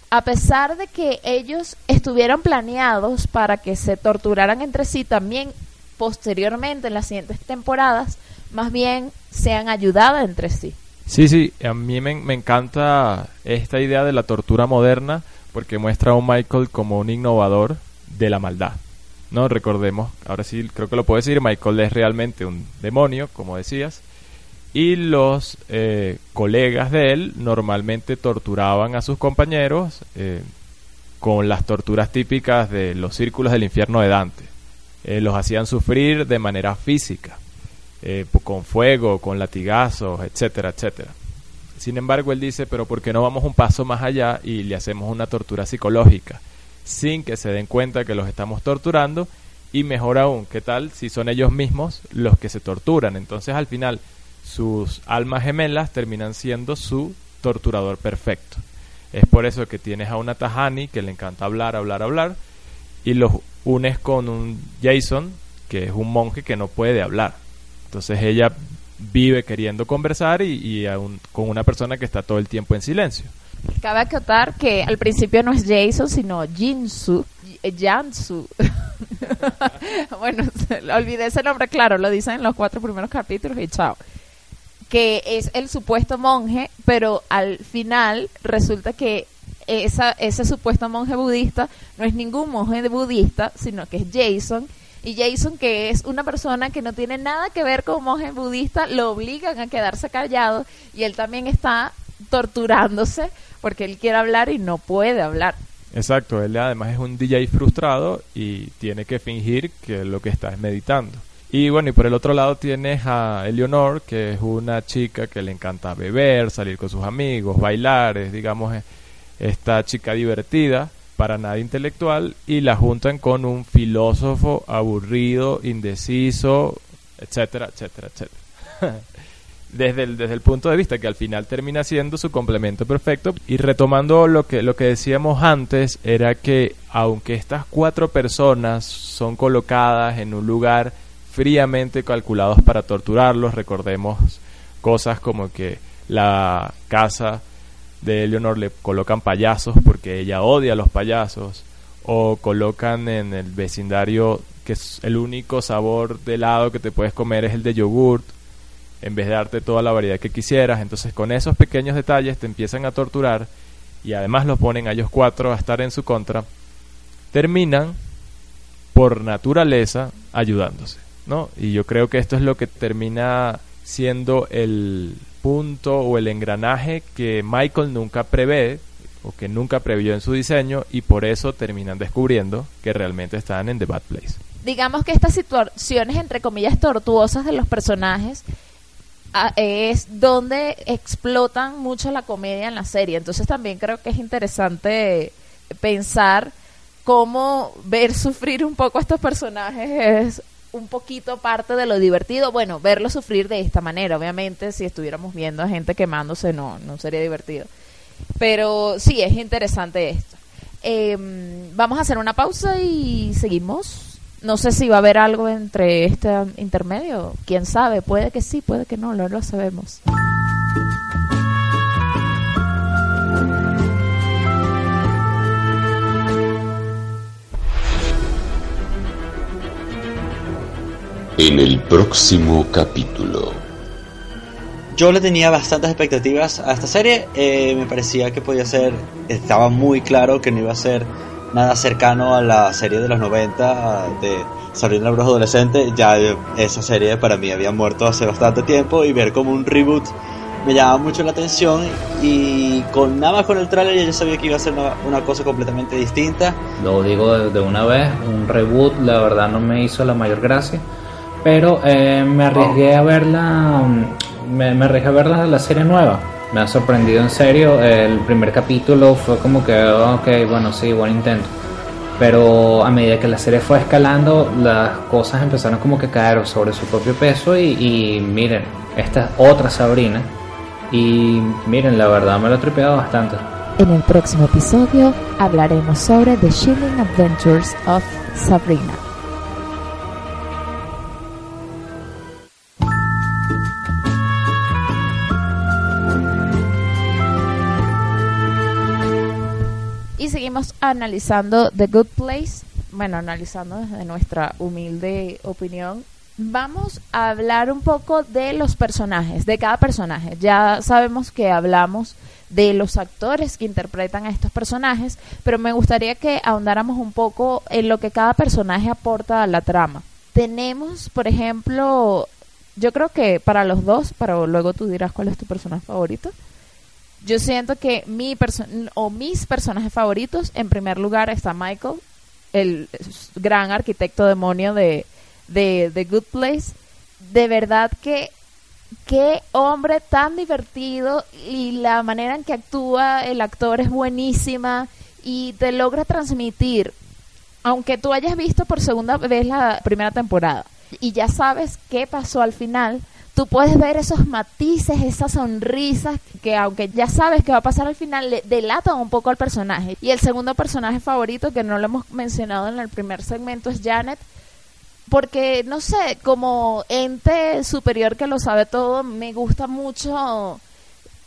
B: A pesar de que ellos estuvieron planeados para que se torturaran entre sí, también posteriormente en las siguientes temporadas, más bien se han ayudado entre sí.
C: Sí, sí, a mí me, me encanta esta idea de la tortura moderna porque muestra a un Michael como un innovador de la maldad. No, recordemos, ahora sí creo que lo puedo decir, Michael es realmente un demonio, como decías, y los eh, colegas de él normalmente torturaban a sus compañeros eh, con las torturas típicas de los círculos del infierno de Dante. Eh, los hacían sufrir de manera física eh, con fuego, con latigazos, etcétera, etcétera. Sin embargo, él dice, pero ¿por qué no vamos un paso más allá y le hacemos una tortura psicológica? Sin que se den cuenta que los estamos torturando y mejor aún, ¿qué tal si son ellos mismos los que se torturan? Entonces al final sus almas gemelas terminan siendo su torturador perfecto. Es por eso que tienes a una Tahani que le encanta hablar, hablar, hablar y los unes con un Jason que es un monje que no puede hablar. Entonces ella vive queriendo conversar y, y aún con una persona que está todo el tiempo en silencio.
B: Cabe acotar que al principio no es Jason, sino Jinsu, Jansu. bueno, olvidé ese nombre, claro, lo dicen en los cuatro primeros capítulos y chao. Que es el supuesto monje, pero al final resulta que esa, ese supuesto monje budista no es ningún monje budista, sino que es Jason. Y Jason, que es una persona que no tiene nada que ver con monje budista, lo obligan a quedarse callado y él también está torturándose porque él quiere hablar y no puede hablar.
C: Exacto, él además es un DJ frustrado y tiene que fingir que lo que está es meditando. Y bueno, y por el otro lado tienes a Eleonor, que es una chica que le encanta beber, salir con sus amigos, bailar, es digamos esta chica divertida, para nada intelectual, y la juntan con un filósofo aburrido, indeciso, etcétera, etcétera, etcétera. desde el, desde el punto de vista que al final termina siendo su complemento perfecto. Y retomando lo que, lo que decíamos antes, era que aunque estas cuatro personas son colocadas en un lugar fríamente calculados para torturarlos, recordemos cosas como que la casa de Eleanor le colocan payasos porque ella odia a los payasos, o colocan en el vecindario que es el único sabor de helado que te puedes comer es el de yogurt, en vez de darte toda la variedad que quisieras. Entonces con esos pequeños detalles te empiezan a torturar y además los ponen a ellos cuatro a estar en su contra. terminan por naturaleza ayudándose, ¿no? Y yo creo que esto es lo que termina siendo el punto o el engranaje que Michael nunca prevé o que nunca previó en su diseño y por eso terminan descubriendo que realmente están en The Bad Place.
B: Digamos que estas situaciones, entre comillas, tortuosas de los personajes es donde explotan mucho la comedia en la serie. Entonces también creo que es interesante pensar cómo ver sufrir un poco a estos personajes es un poquito parte de lo divertido. Bueno, verlos sufrir de esta manera. Obviamente, si estuviéramos viendo a gente quemándose, no, no sería divertido. Pero sí, es interesante esto. Eh, vamos a hacer una pausa y seguimos. No sé si va a haber algo entre este intermedio. Quién sabe, puede que sí, puede que no, no lo sabemos.
A: En el próximo capítulo.
F: Yo le tenía bastantes expectativas a esta serie. eh, me parecía que podía ser. Estaba muy claro que no iba a ser nada cercano a la serie de los 90 de Sabrina la Bruja Adolescente. Ya esa serie para mí había muerto hace bastante tiempo y ver como un reboot me llamaba mucho la atención. Y con nada más con el tráiler ya yo sabía que iba a ser una, una cosa completamente distinta.
G: Lo digo de, de una vez, un reboot la verdad no me hizo la mayor gracia, pero eh, me arriesgué a verla, mm, me, me arriesgué a verla la serie nueva. Me ha sorprendido en serio, el primer capítulo fue como que, ok, bueno, sí, buen intento. Pero a medida que la serie fue escalando, las cosas empezaron como que a caer sobre su propio peso y, y miren, esta es otra Sabrina. Y miren, la verdad me lo he tripeado bastante.
B: En el próximo episodio hablaremos sobre The Chilling Adventures of Sabrina. Analizando The Good Place. Bueno, analizando desde nuestra humilde opinión. Vamos a hablar un poco de los personajes, de cada personaje. Ya sabemos que hablamos de los actores que interpretan a estos personajes, pero me gustaría que ahondáramos un poco en lo que cada personaje aporta a la trama. Tenemos, por ejemplo, yo creo que para los dos, pero luego tú dirás cuál es tu personaje favorito. Yo siento que mi o mis personajes favoritos, en primer lugar está Michael, el gran arquitecto demonio de, de The Good Place. De verdad que qué hombre tan divertido y la manera en que actúa el actor es buenísima y te logra transmitir, aunque tú hayas visto por segunda vez la primera temporada y ya sabes qué pasó al final, tú puedes ver esos matices, esas sonrisas que aunque ya sabes qué va a pasar al final, le delatan un poco al personaje. Y el segundo personaje favorito, que no lo hemos mencionado en el primer segmento, es Janet, porque no sé, como ente superior que lo sabe todo, me gusta mucho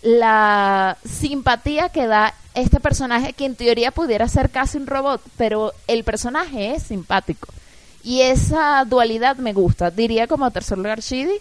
B: la simpatía que da este personaje que en teoría pudiera ser casi un robot, pero el personaje es simpático. Y esa dualidad me gusta. Diría como tercer lugar Shidi,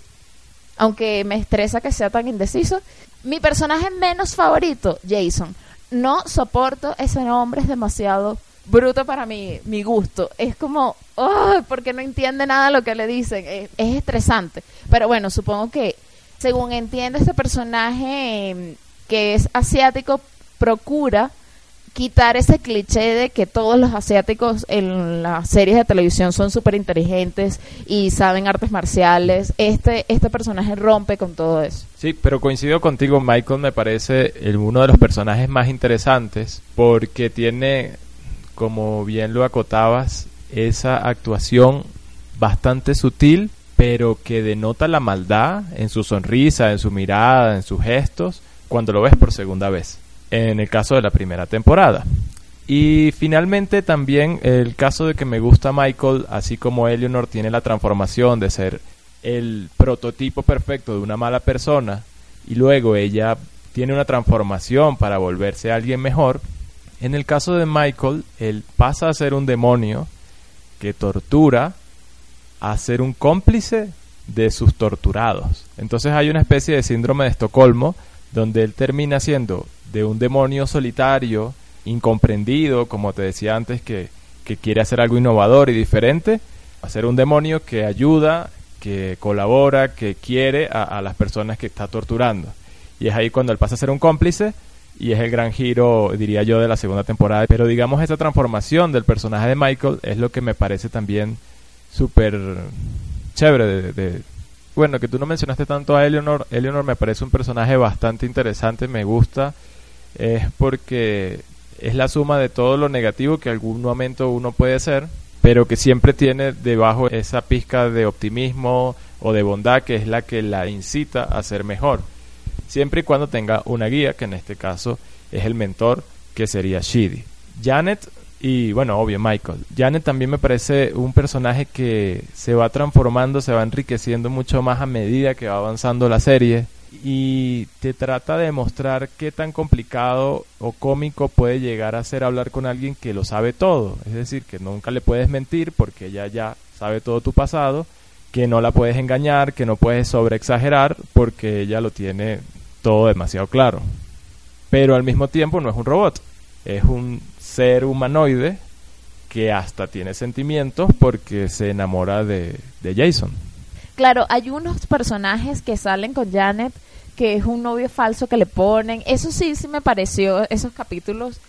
B: aunque me estresa que sea tan indeciso. Mi personaje menos favorito, Jason. No soporto ese nombre, es demasiado bruto para mi, mi gusto. Es como, oh, porque no entiende nada lo que le dicen. Es, es estresante. Pero bueno, supongo que según entiende este personaje eh, que es asiático, procura quitar ese cliché de que todos los asiáticos en las series de televisión son súper inteligentes y saben artes marciales. Este, este personaje rompe con todo eso.
C: Sí, pero coincido contigo, Michael me parece el- uno de los personajes más interesantes porque tiene, como bien lo acotabas, esa actuación bastante sutil, pero que denota la maldad en su sonrisa, en su mirada, en sus gestos, cuando lo ves por segunda vez, en el caso de la primera temporada. Y finalmente también el caso de que me gusta Michael, así como Eleanor tiene la transformación de ser el prototipo perfecto de una mala persona y luego ella tiene una transformación para volverse alguien mejor. En el caso de Michael, él pasa a ser un demonio que tortura a ser un cómplice de sus torturados. Entonces hay una especie de síndrome de Estocolmo donde él termina siendo de un demonio solitario, incomprendido, como te decía antes, que, que quiere hacer algo innovador y diferente, hacer un demonio que ayuda, que colabora, que quiere a, a las personas que está torturando. Y es ahí cuando él pasa a ser un cómplice y es el gran giro, diría yo, de la segunda temporada. Pero digamos, esa transformación del personaje de Michael es lo que me parece también súper chévere. De, de- Bueno, que tú no mencionaste tanto a Eleanor. Eleanor me parece un personaje bastante interesante, me gusta. Es porque es la suma de todo lo negativo que algún momento uno puede ser, pero que siempre tiene debajo esa pizca de optimismo o de bondad que es la que la incita a ser mejor siempre y cuando tenga una guía, que en este caso es el mentor, que sería Shidi. Janet y, bueno, obvio, Michael. Janet también me parece un personaje que se va transformando, se va enriqueciendo mucho más a medida que va avanzando la serie y te trata de mostrar qué tan complicado o cómico puede llegar a ser hablar con alguien que lo sabe todo. Es decir, que nunca le puedes mentir porque ella ya sabe todo tu pasado que no la puedes engañar, que no puedes sobreexagerar porque ella lo tiene todo demasiado claro. Pero al mismo tiempo no es un robot, es un ser humanoide que hasta tiene sentimientos porque se enamora de, de Jason.
B: Claro, hay unos personajes que salen con Janet que es un novio falso que le ponen. Eso sí, sí me pareció esos capítulos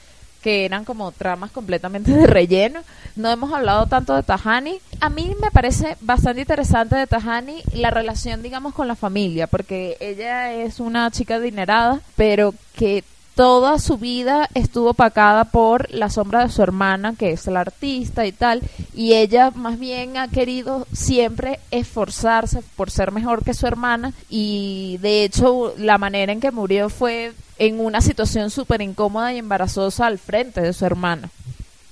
B: que eran como tramas completamente de relleno. No hemos hablado tanto de Tahani. A mí me parece bastante interesante de Tahani la relación, digamos, con la familia, porque ella es una chica adinerada, pero que toda su vida estuvo opacada por la sombra de su hermana, que es la artista y tal, y ella más bien ha querido siempre esforzarse por ser mejor que su hermana, y de hecho la manera en que murió fue en una situación súper incómoda y embarazosa al frente de su hermana.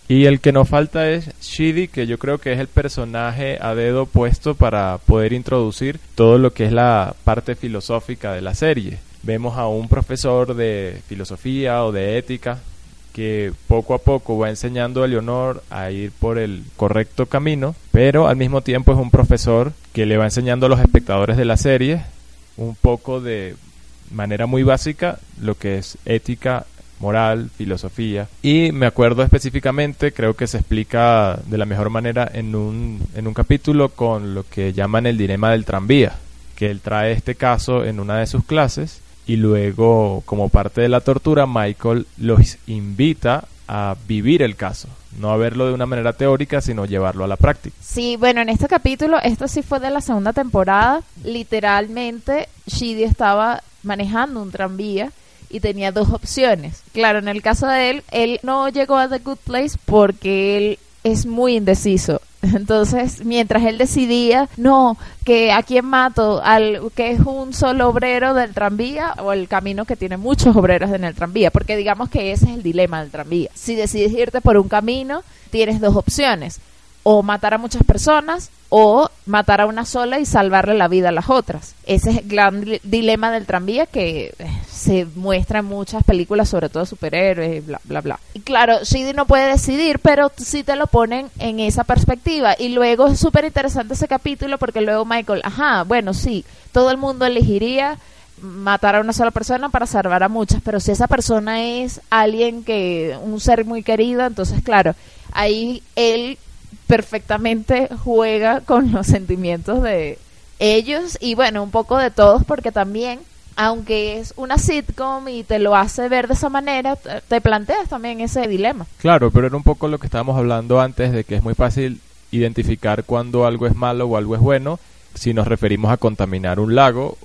C: Y el que nos falta es Shidi, que yo creo que es el personaje a dedo puesto para poder introducir todo lo que es la parte filosófica de la serie. Vemos a un profesor de filosofía o de ética que poco a poco va enseñando a Leonor a ir por el correcto camino, pero al mismo tiempo es un profesor que le va enseñando a los espectadores de la serie un poco de manera muy básica lo que es ética moral, filosofía. Y me acuerdo específicamente, creo que se explica de la mejor manera en un, en un capítulo con lo que llaman el dilema del tranvía, que él trae este caso en una de sus clases y luego, como parte de la tortura, Michael los invita a vivir el caso, no a verlo de una manera teórica, sino llevarlo a la práctica.
B: Sí, bueno, en este capítulo, esto sí fue de la segunda temporada, literalmente Shidi estaba manejando un tranvía y tenía dos opciones. Claro, en el caso de él, él no llegó a The Good Place porque él es muy indeciso. Entonces, mientras él decidía, no, que a quién mato, al que es un solo obrero del tranvía o el camino que tiene muchos obreros en el tranvía, porque digamos que ese es el dilema del tranvía. Si decides irte por un camino, tienes dos opciones, o matar a muchas personas o matar a una sola y salvarle la vida a las otras. Ese es el gran di- dilema del tranvía que eh, se muestra en muchas películas, sobre todo superhéroes, bla, bla, bla. Y claro, Shidi no puede decidir, pero sí te lo ponen en esa perspectiva. Y luego es súper interesante ese capítulo porque luego Michael, ajá, bueno, sí, todo el mundo elegiría matar a una sola persona para salvar a muchas, pero si esa persona es alguien que, un ser muy querido, entonces claro, ahí él perfectamente juega con los sentimientos de ellos y bueno, un poco de todos porque también aunque es una sitcom y te lo hace ver de esa manera, te te planteas también ese dilema.
C: Claro, pero era un poco lo que estábamos hablando antes de que es muy fácil identificar cuando algo es malo o algo es bueno. Si nos referimos a contaminar un lago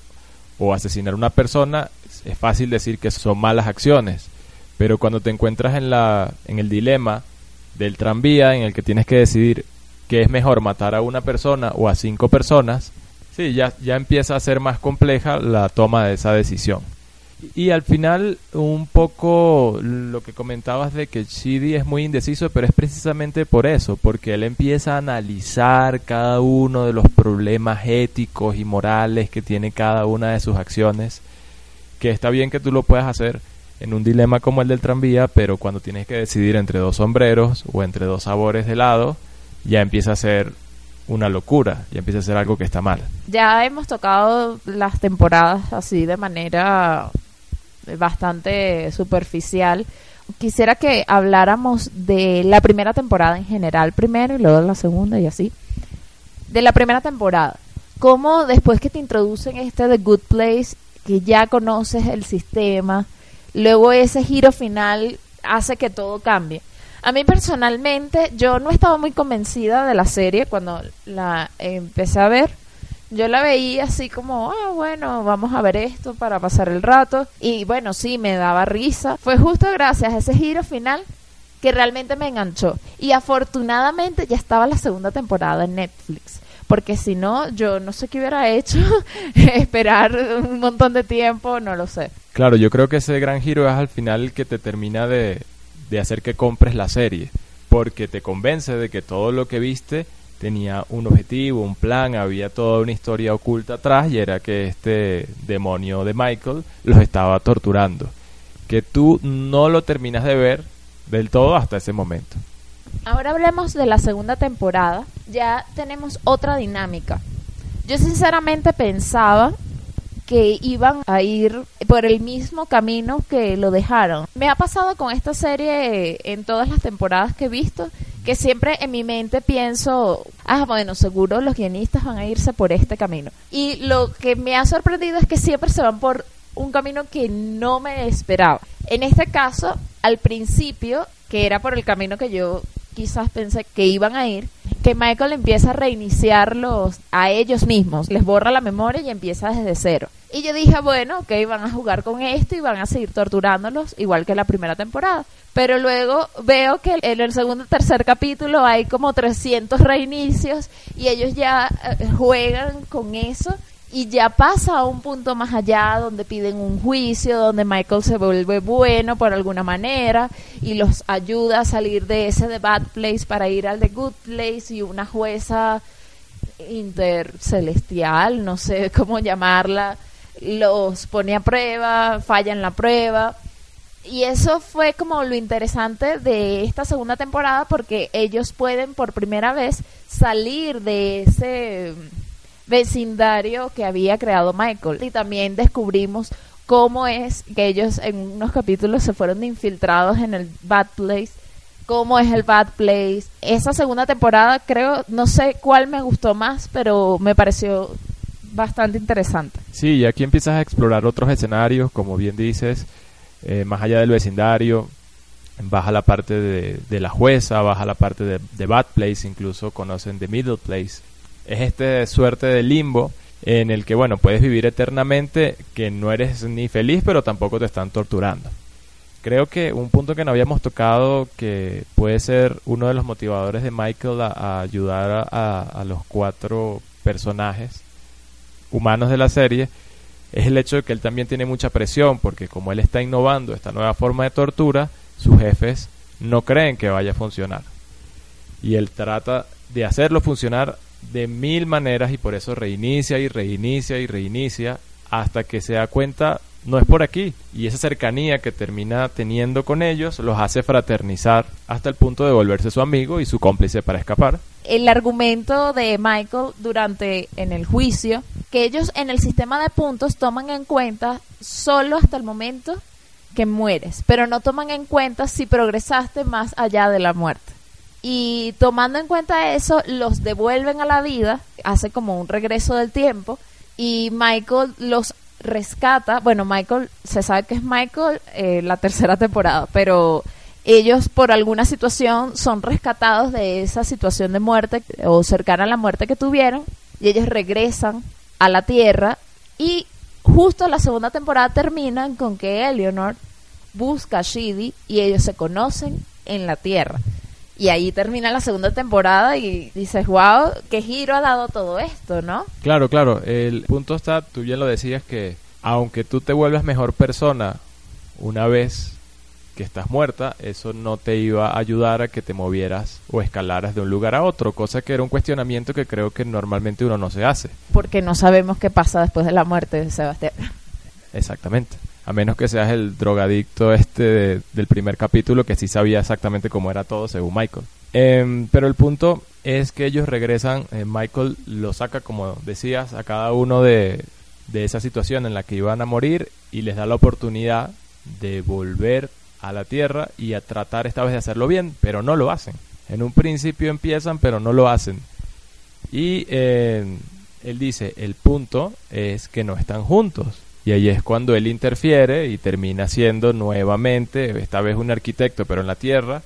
C: o asesinar a una persona, es fácil decir que son malas acciones. Pero cuando te encuentras en, la, en el dilema del tranvía en el que tienes que decidir que es mejor matar a una persona o a cinco personas, sí, ya, ya empieza a ser más compleja la toma de esa decisión. Y al final, un poco lo que comentabas de que Shidi es muy indeciso, pero es precisamente por eso, porque él empieza a analizar cada uno de los problemas éticos y morales que tiene cada una de sus acciones, que está bien que tú lo puedas hacer en un dilema como el del tranvía, pero cuando tienes que decidir entre dos sombreros o entre dos sabores de helado, ya empieza a ser una locura, ya empieza a ser algo que está mal.
B: Ya hemos tocado las temporadas así de manera bastante superficial. quisiera que habláramos de la primera temporada en general primero y luego de la segunda y así. De la primera temporada. Cómo después que te introducen este The Good Place, que ya conoces el sistema, luego ese giro final hace que todo cambie. A mí personalmente, yo no estaba muy convencida de la serie cuando la empecé a ver. Yo la veía así como, ah, bueno, vamos a ver esto para pasar el rato. Y bueno, sí, me daba risa. Fue justo gracias a ese giro final que realmente me enganchó. Y afortunadamente ya estaba la segunda temporada en Netflix. Porque si no, yo no sé qué hubiera hecho. Esperar un montón de tiempo, no lo sé.
C: Claro, yo creo que ese gran giro es al final el que te termina de, de hacer que compres la serie. Porque te convence de que todo lo que viste tenía un objetivo, un plan, había toda una historia oculta atrás y era que este demonio de Michael los estaba torturando. Que tú no lo terminas de ver del todo hasta ese momento.
B: Ahora hablemos de la segunda temporada. Ya tenemos otra dinámica. Yo sinceramente pensaba que iban a ir por el mismo camino que lo dejaron. Me ha pasado con esta serie en todas las temporadas que he visto que siempre en mi mente pienso, ah, bueno, seguro los guionistas van a irse por este camino. Y lo que me ha sorprendido es que siempre se van por un camino que no me esperaba. En este caso, al principio, que era por el camino que yo quizás pensé que iban a ir, que Michael empieza a reiniciarlos a ellos mismos, les borra la memoria y empieza desde cero. Y yo dije, bueno, ok, van a jugar con esto y van a seguir torturándolos, igual que la primera temporada. Pero luego veo que en el segundo y tercer capítulo hay como 300 reinicios y ellos ya eh, juegan con eso y ya pasa a un punto más allá donde piden un juicio, donde Michael se vuelve bueno por alguna manera y los ayuda a salir de ese The Bad Place para ir al The Good Place y una jueza intercelestial, no sé cómo llamarla, los pone a prueba, falla en la prueba. Y eso fue como lo interesante de esta segunda temporada porque ellos pueden por primera vez salir de ese vecindario que había creado Michael. Y también descubrimos cómo es que ellos en unos capítulos se fueron infiltrados en el Bad Place, cómo es el Bad Place. Esa segunda temporada creo, no sé cuál me gustó más, pero me pareció bastante interesante.
C: Sí, y aquí empiezas a explorar otros escenarios, como bien dices, eh, más allá del vecindario, baja la parte de, la jueza, baja la parte de, de Bad Place, incluso conocen The Middle Place, es este suerte de limbo en el que, bueno, puedes vivir eternamente, que no eres ni feliz, pero tampoco te están torturando. Creo que un punto que no habíamos tocado, que puede ser uno de los motivadores de Michael a, ayudar a, a, los cuatro personajes humanos de la serie, es el hecho de que él también tiene mucha presión, porque como él está innovando esta nueva forma de tortura, sus jefes no creen que vaya a funcionar. Y él trata de hacerlo funcionar de mil maneras y por eso reinicia y reinicia y reinicia hasta que se da cuenta no es por aquí y esa cercanía que termina teniendo con ellos los hace fraternizar hasta el punto de volverse su amigo y su cómplice para escapar.
B: El argumento de Michael durante en el juicio que ellos en el sistema de puntos toman en cuenta solo hasta el momento que mueres, pero no toman en cuenta si progresaste más allá de la muerte. Y tomando en cuenta eso, los devuelven a la vida, hace como un regreso del tiempo, y Michael los rescata. Bueno, Michael, se sabe que es Michael eh, la tercera temporada, pero ellos por alguna situación son rescatados de esa situación de muerte o cercana a la muerte que tuvieron, y ellos regresan a la Tierra, y justo la segunda temporada terminan con que Eleanor busca a Shidi y ellos se conocen en la Tierra. Y ahí termina la segunda temporada y dices, wow, qué giro ha dado todo esto, ¿no?
C: Claro, claro. El punto está, tú bien lo decías, que aunque tú te vuelvas mejor persona una vez que estás muerta, eso no te iba a ayudar a que te movieras o escalaras de un lugar a otro, cosa que era un cuestionamiento que creo que normalmente uno no se hace.
B: Porque no sabemos qué pasa después de la muerte de Sebastián.
C: Exactamente a menos que seas el drogadicto este del primer capítulo que sí sabía exactamente cómo era todo según Michael. Em, pero el punto es que ellos regresan, eh, Michael lo saca, como decías, a cada uno de, de esa situación en la que iban a morir y les da la oportunidad de volver a la Tierra y a tratar esta vez de hacerlo bien, pero no lo hacen. En un principio empiezan, pero no lo hacen. Y eh, él dice, el punto es que no están juntos. Y ahí es cuando él interfiere y termina siendo nuevamente, esta vez un arquitecto, pero en la Tierra,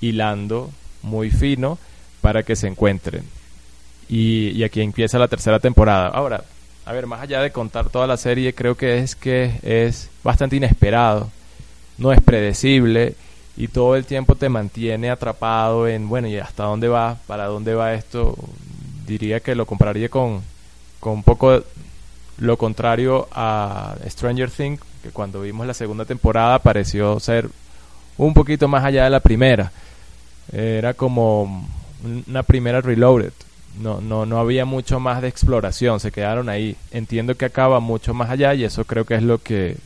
C: hilando muy fino para que se encuentren. Y, aquí empieza la tercera temporada. Ahora, a ver, más allá de contar toda la serie, creo que es que es bastante inesperado, no es predecible y todo el tiempo te mantiene atrapado en, bueno, ¿y hasta dónde va? ¿Para dónde va esto? Diría que lo compararía con, con un poco lo contrario a Stranger Things, que cuando vimos la segunda temporada pareció ser un poquito más allá de la primera. Era como una primera reloaded. No, no, no había mucho más de exploración, se quedaron ahí. Entiendo que acaba mucho más allá y eso creo que es lo que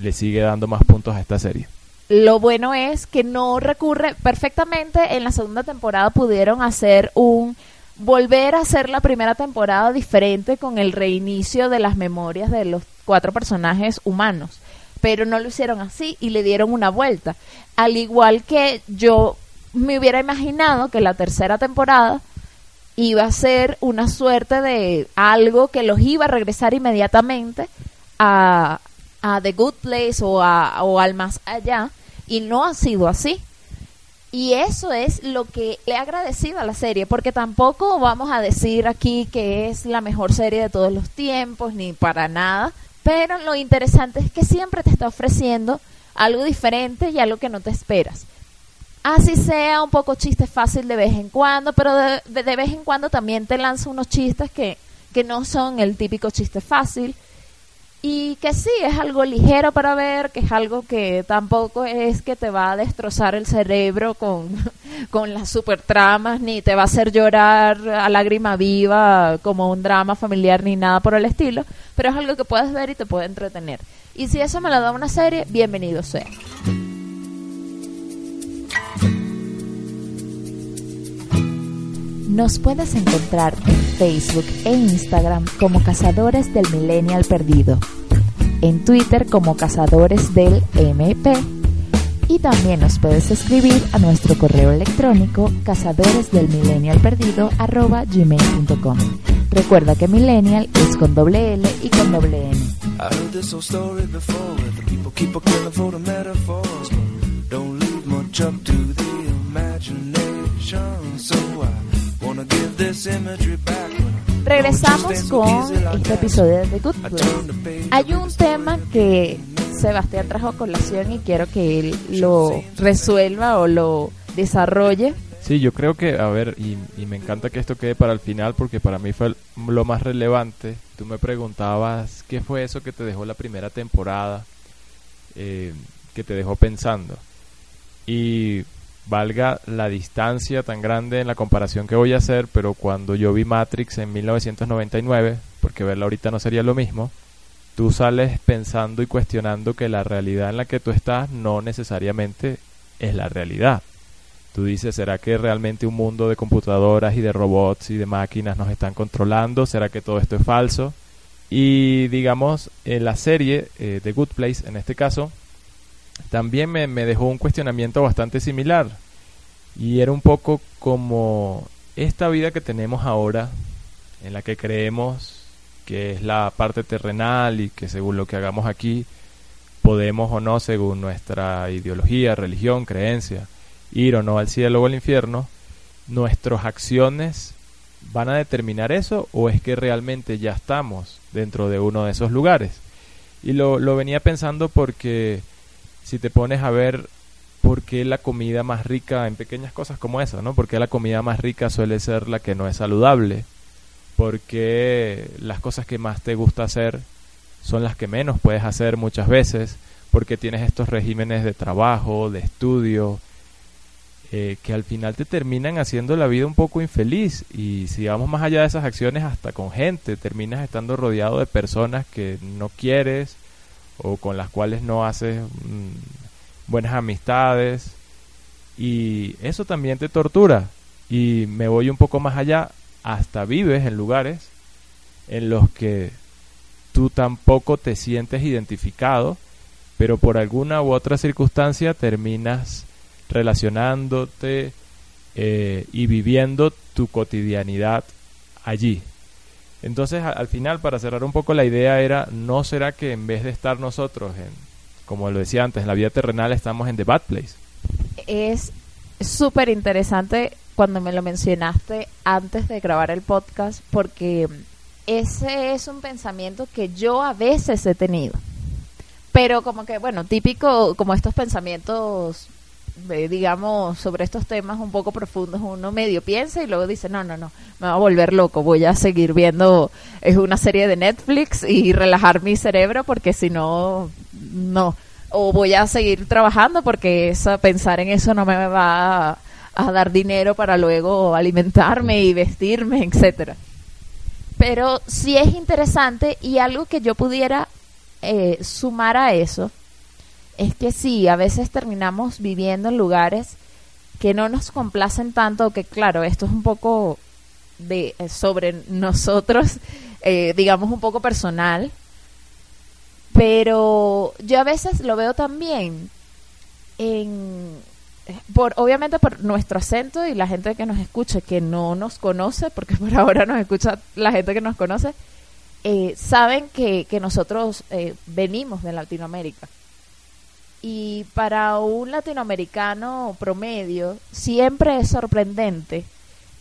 C: le sigue dando más puntos a esta serie.
B: Lo bueno es que no recurre perfectamente. En la segunda temporada pudieron hacer un volver a hacer la primera temporada diferente con el reinicio de las memorias de los cuatro personajes humanos. Pero no lo hicieron así y le dieron una vuelta. Al igual que yo me hubiera imaginado que la tercera temporada iba a ser una suerte de algo que los iba a regresar inmediatamente a, a The Good Place o, a, o al más allá y no ha sido así. Y eso es lo que le he agradecido a la serie, porque tampoco vamos a decir aquí que es la mejor serie de todos los tiempos, ni para nada, pero lo interesante es que siempre te está ofreciendo algo diferente y algo que no te esperas. Así sea un poco chiste fácil de vez en cuando, pero de, de vez en cuando también te lanza unos chistes que, que no son el típico chiste fácil y que sí, es algo ligero para ver, que es algo que tampoco es que te va a destrozar el cerebro con, con las super tramas, ni te va a hacer llorar a lágrima viva como un drama familiar, ni nada por el estilo, pero es algo que puedes ver y te puede entretener. Y si eso me lo da una serie, bienvenido sea. Nos puedes encontrar en Facebook e Instagram como Cazadores del Millennial Perdido, en Twitter como Cazadores del MP y también nos puedes escribir a nuestro correo electrónico cazadoresdelmillennialperdido@gmail.com. Recuerda que millennial es con doble L y con doble N. Regresamos con este episodio de The Good Place. Hay un tema que Sebastián trajo a colación y quiero que él lo resuelva o lo desarrolle.
C: Sí, yo creo que, a ver, y, y me encanta que esto quede para el final porque para mí fue el- lo más relevante. Tú me preguntabas qué fue eso que te dejó la primera temporada, eh, que te dejó pensando. Y valga la distancia tan grande en la comparación que voy a hacer, pero cuando yo vi Matrix en 1999, porque verla ahorita no sería lo mismo, tú sales pensando y cuestionando que la realidad en la que tú estás no necesariamente es la realidad. Tú dices, ¿será que realmente un mundo de computadoras y de robots y de máquinas nos están controlando? ¿Será que todo esto es falso? Y digamos, en la serie eh, The Good Place, en este caso, también me, me dejó un cuestionamiento bastante similar. Y era un poco como esta vida que tenemos ahora, en la que creemos que es la parte terrenal y que según lo que hagamos aquí, podemos o no, según nuestra ideología, religión, creencia, ir o no al cielo o al infierno, nuestras acciones van a determinar eso o es que realmente ya estamos dentro de uno de esos lugares. Y lo, lo venía pensando porque si te pones a ver por qué la comida más rica en pequeñas cosas como esa, ¿no? Porque la comida más rica suele ser la que no es saludable. Porque las cosas que más te gusta hacer son las que menos puedes hacer muchas veces. Porque tienes estos regímenes de trabajo, de estudio, eh, que al final te terminan haciendo la vida un poco infeliz. Y si vamos más allá de esas acciones, hasta con gente, terminas estando rodeado de personas que no quieres o con las cuales no haces mm, buenas amistades. Y eso también te tortura. Y me voy un poco más allá, hasta vives en lugares en los que tú tampoco te sientes identificado pero por alguna u otra circunstancia terminas relacionándote eh, y viviendo tu cotidianidad allí. Entonces, al final, para cerrar un poco la idea era, ¿no será que en vez de estar nosotros en, como lo decía antes, en la vida terrenal, estamos en The Bad Place?
B: es súper interesante cuando me lo mencionaste antes de grabar el podcast porque ese es un pensamiento que yo a veces he tenido. Pero como que, bueno, típico como estos pensamientos, digamos, sobre estos temas un poco profundos, uno medio piensa y luego dice, no, no, no, me va a volver loco, voy a seguir viendo es una serie de Netflix y relajar mi cerebro porque si no, no. O voy a seguir trabajando porque esa, pensar en eso no me va a, a dar dinero para luego alimentarme y vestirme, etcétera. Pero sí es interesante y algo que yo pudiera eh, sumar a eso es que sí, a veces terminamos viviendo en lugares que no nos complacen tanto, que claro, esto es un poco de eh, sobre nosotros, eh, digamos un poco personal, pero yo a veces lo veo también en por obviamente por nuestro acento y la gente que nos escucha que no nos conoce porque por ahora nos escucha la gente que nos conoce eh, saben que, que nosotros eh, venimos de Latinoamérica y para un latinoamericano promedio siempre es sorprendente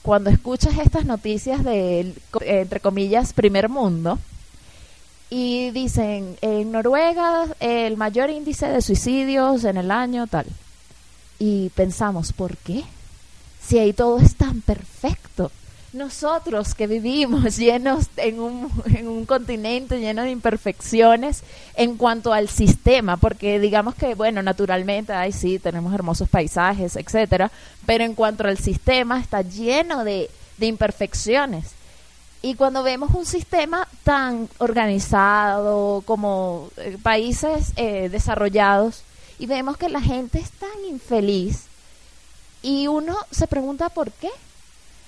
B: cuando escuchas estas noticias del entre comillas primer mundo y dicen en Noruega el mayor índice de suicidios en el año tal y pensamos ¿por qué? si ahí todo es tan perfecto nosotros que vivimos llenos en un, en un continente lleno de imperfecciones en cuanto al sistema, porque digamos que, bueno, naturalmente, ay, sí, tenemos hermosos paisajes, etcétera, pero en cuanto al sistema está lleno de, de imperfecciones. Y cuando vemos un sistema tan organizado como eh, países eh, desarrollados y vemos que la gente es tan infeliz y uno se pregunta por qué.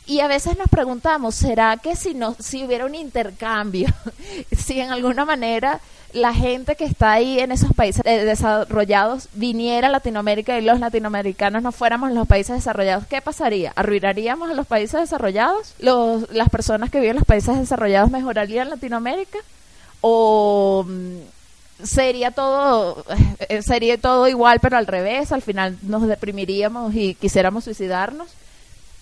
B: Y a veces nos preguntamos, ¿será que si no, si hubiera un intercambio, si en alguna manera la gente que está ahí en esos países eh, desarrollados viniera a Latinoamérica y los latinoamericanos no fuéramos los países desarrollados, ¿qué pasaría? ¿Arruinaríamos a los países desarrollados? ¿Los, ¿Las personas que viven en los países desarrollados mejorarían Latinoamérica? ¿O mm, sería todo eh, sería todo igual pero al revés? Al final nos deprimiríamos y quisiéramos suicidarnos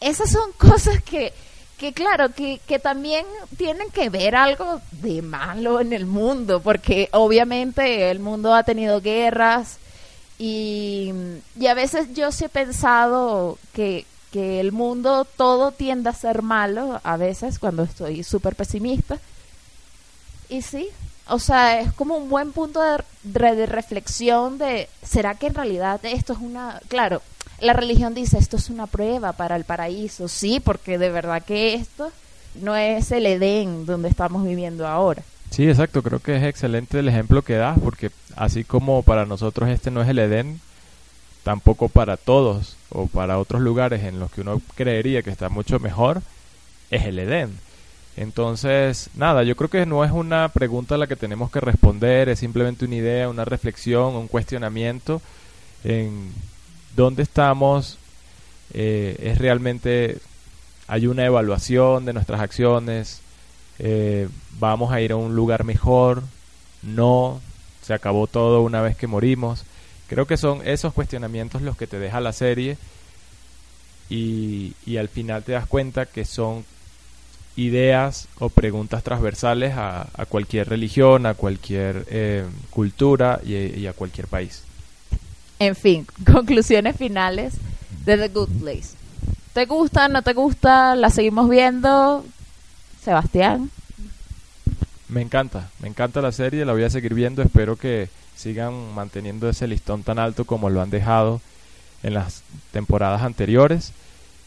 B: esas son cosas que, que claro, que, que también tienen que ver algo de malo en el mundo, porque obviamente el mundo ha tenido guerras y, y a veces yo sí he pensado que, que el mundo todo tiende a ser malo, a veces cuando estoy súper pesimista. Y sí, o sea, es como un buen punto de, de, de reflexión de, ¿será que en realidad esto es una, claro, la religión dice esto es una prueba para el paraíso, sí, porque de verdad que esto no es el Edén donde estamos viviendo ahora.
C: Sí, exacto, creo que es excelente el ejemplo que das, porque así como para nosotros este no es el Edén, tampoco para todos o para otros lugares en los que uno creería que está mucho mejor, es el Edén. Entonces, nada, yo creo que no es una pregunta a la que tenemos que responder, es simplemente una idea, una reflexión, un cuestionamiento en dónde estamos, eh, es realmente, hay una evaluación de nuestras acciones, eh, vamos a ir a un lugar mejor, no, se acabó todo una vez que morimos. Creo que son esos cuestionamientos los que te deja la serie y, y al final te das cuenta que son ideas o preguntas transversales a, cualquier religión, a cualquier eh, cultura y a cualquier país.
B: En fin, conclusiones finales de The Good Place. ¿Te gusta? ¿No te gusta? ¿La seguimos viendo? Sebastián.
C: Me encanta, me encanta la serie, la voy a seguir viendo, espero que sigan manteniendo ese listón tan alto como lo han dejado en las temporadas anteriores.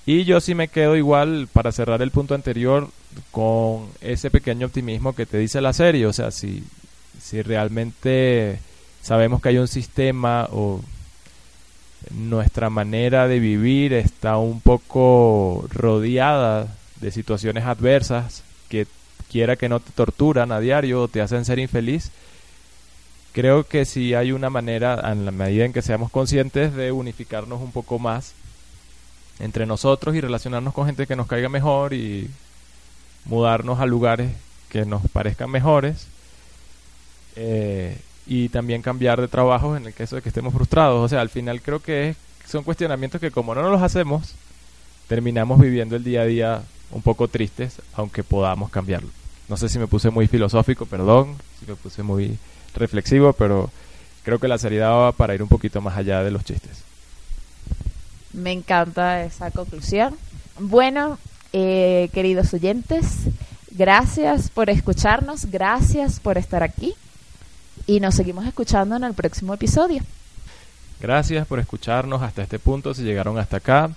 C: Y yo sí me quedo igual, para cerrar el punto anterior, con ese pequeño optimismo que te dice la serie, o sea, si, si realmente sabemos que hay un sistema o nuestra manera de vivir está un poco rodeada de situaciones adversas que quiera que no te torturan a diario o te hacen ser infeliz, creo que sí hay una manera, en la medida en que seamos conscientes, de unificarnos un poco más entre nosotros y relacionarnos con gente que nos caiga mejor y mudarnos a lugares que nos parezcan mejores. Eh, y también cambiar de trabajo en el caso de que estemos frustrados. O sea, al final creo que son cuestionamientos que como no nos los hacemos, terminamos viviendo el día a día un poco tristes, aunque podamos cambiarlo. No sé si me puse muy filosófico, perdón, si me puse muy reflexivo, pero creo que la seriedad va para ir un poquito más allá de los chistes.
B: Me encanta esa conclusión. Bueno, eh, queridos oyentes, gracias por escucharnos, gracias por estar aquí y nos seguimos escuchando en el próximo episodio.
C: Gracias por escucharnos hasta este punto, si llegaron hasta acá.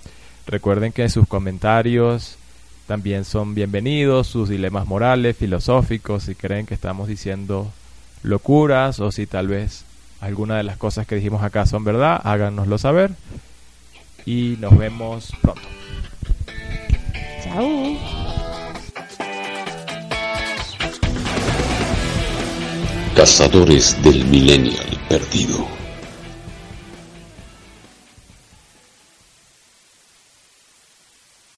C: Recuerden que sus comentarios también son bienvenidos, sus dilemas morales, filosóficos, si creen que estamos diciendo locuras o si tal vez alguna de las cosas que dijimos acá son verdad, háganoslo saber y nos vemos pronto.
B: Chao.
A: Cazadores del Millennial Perdido.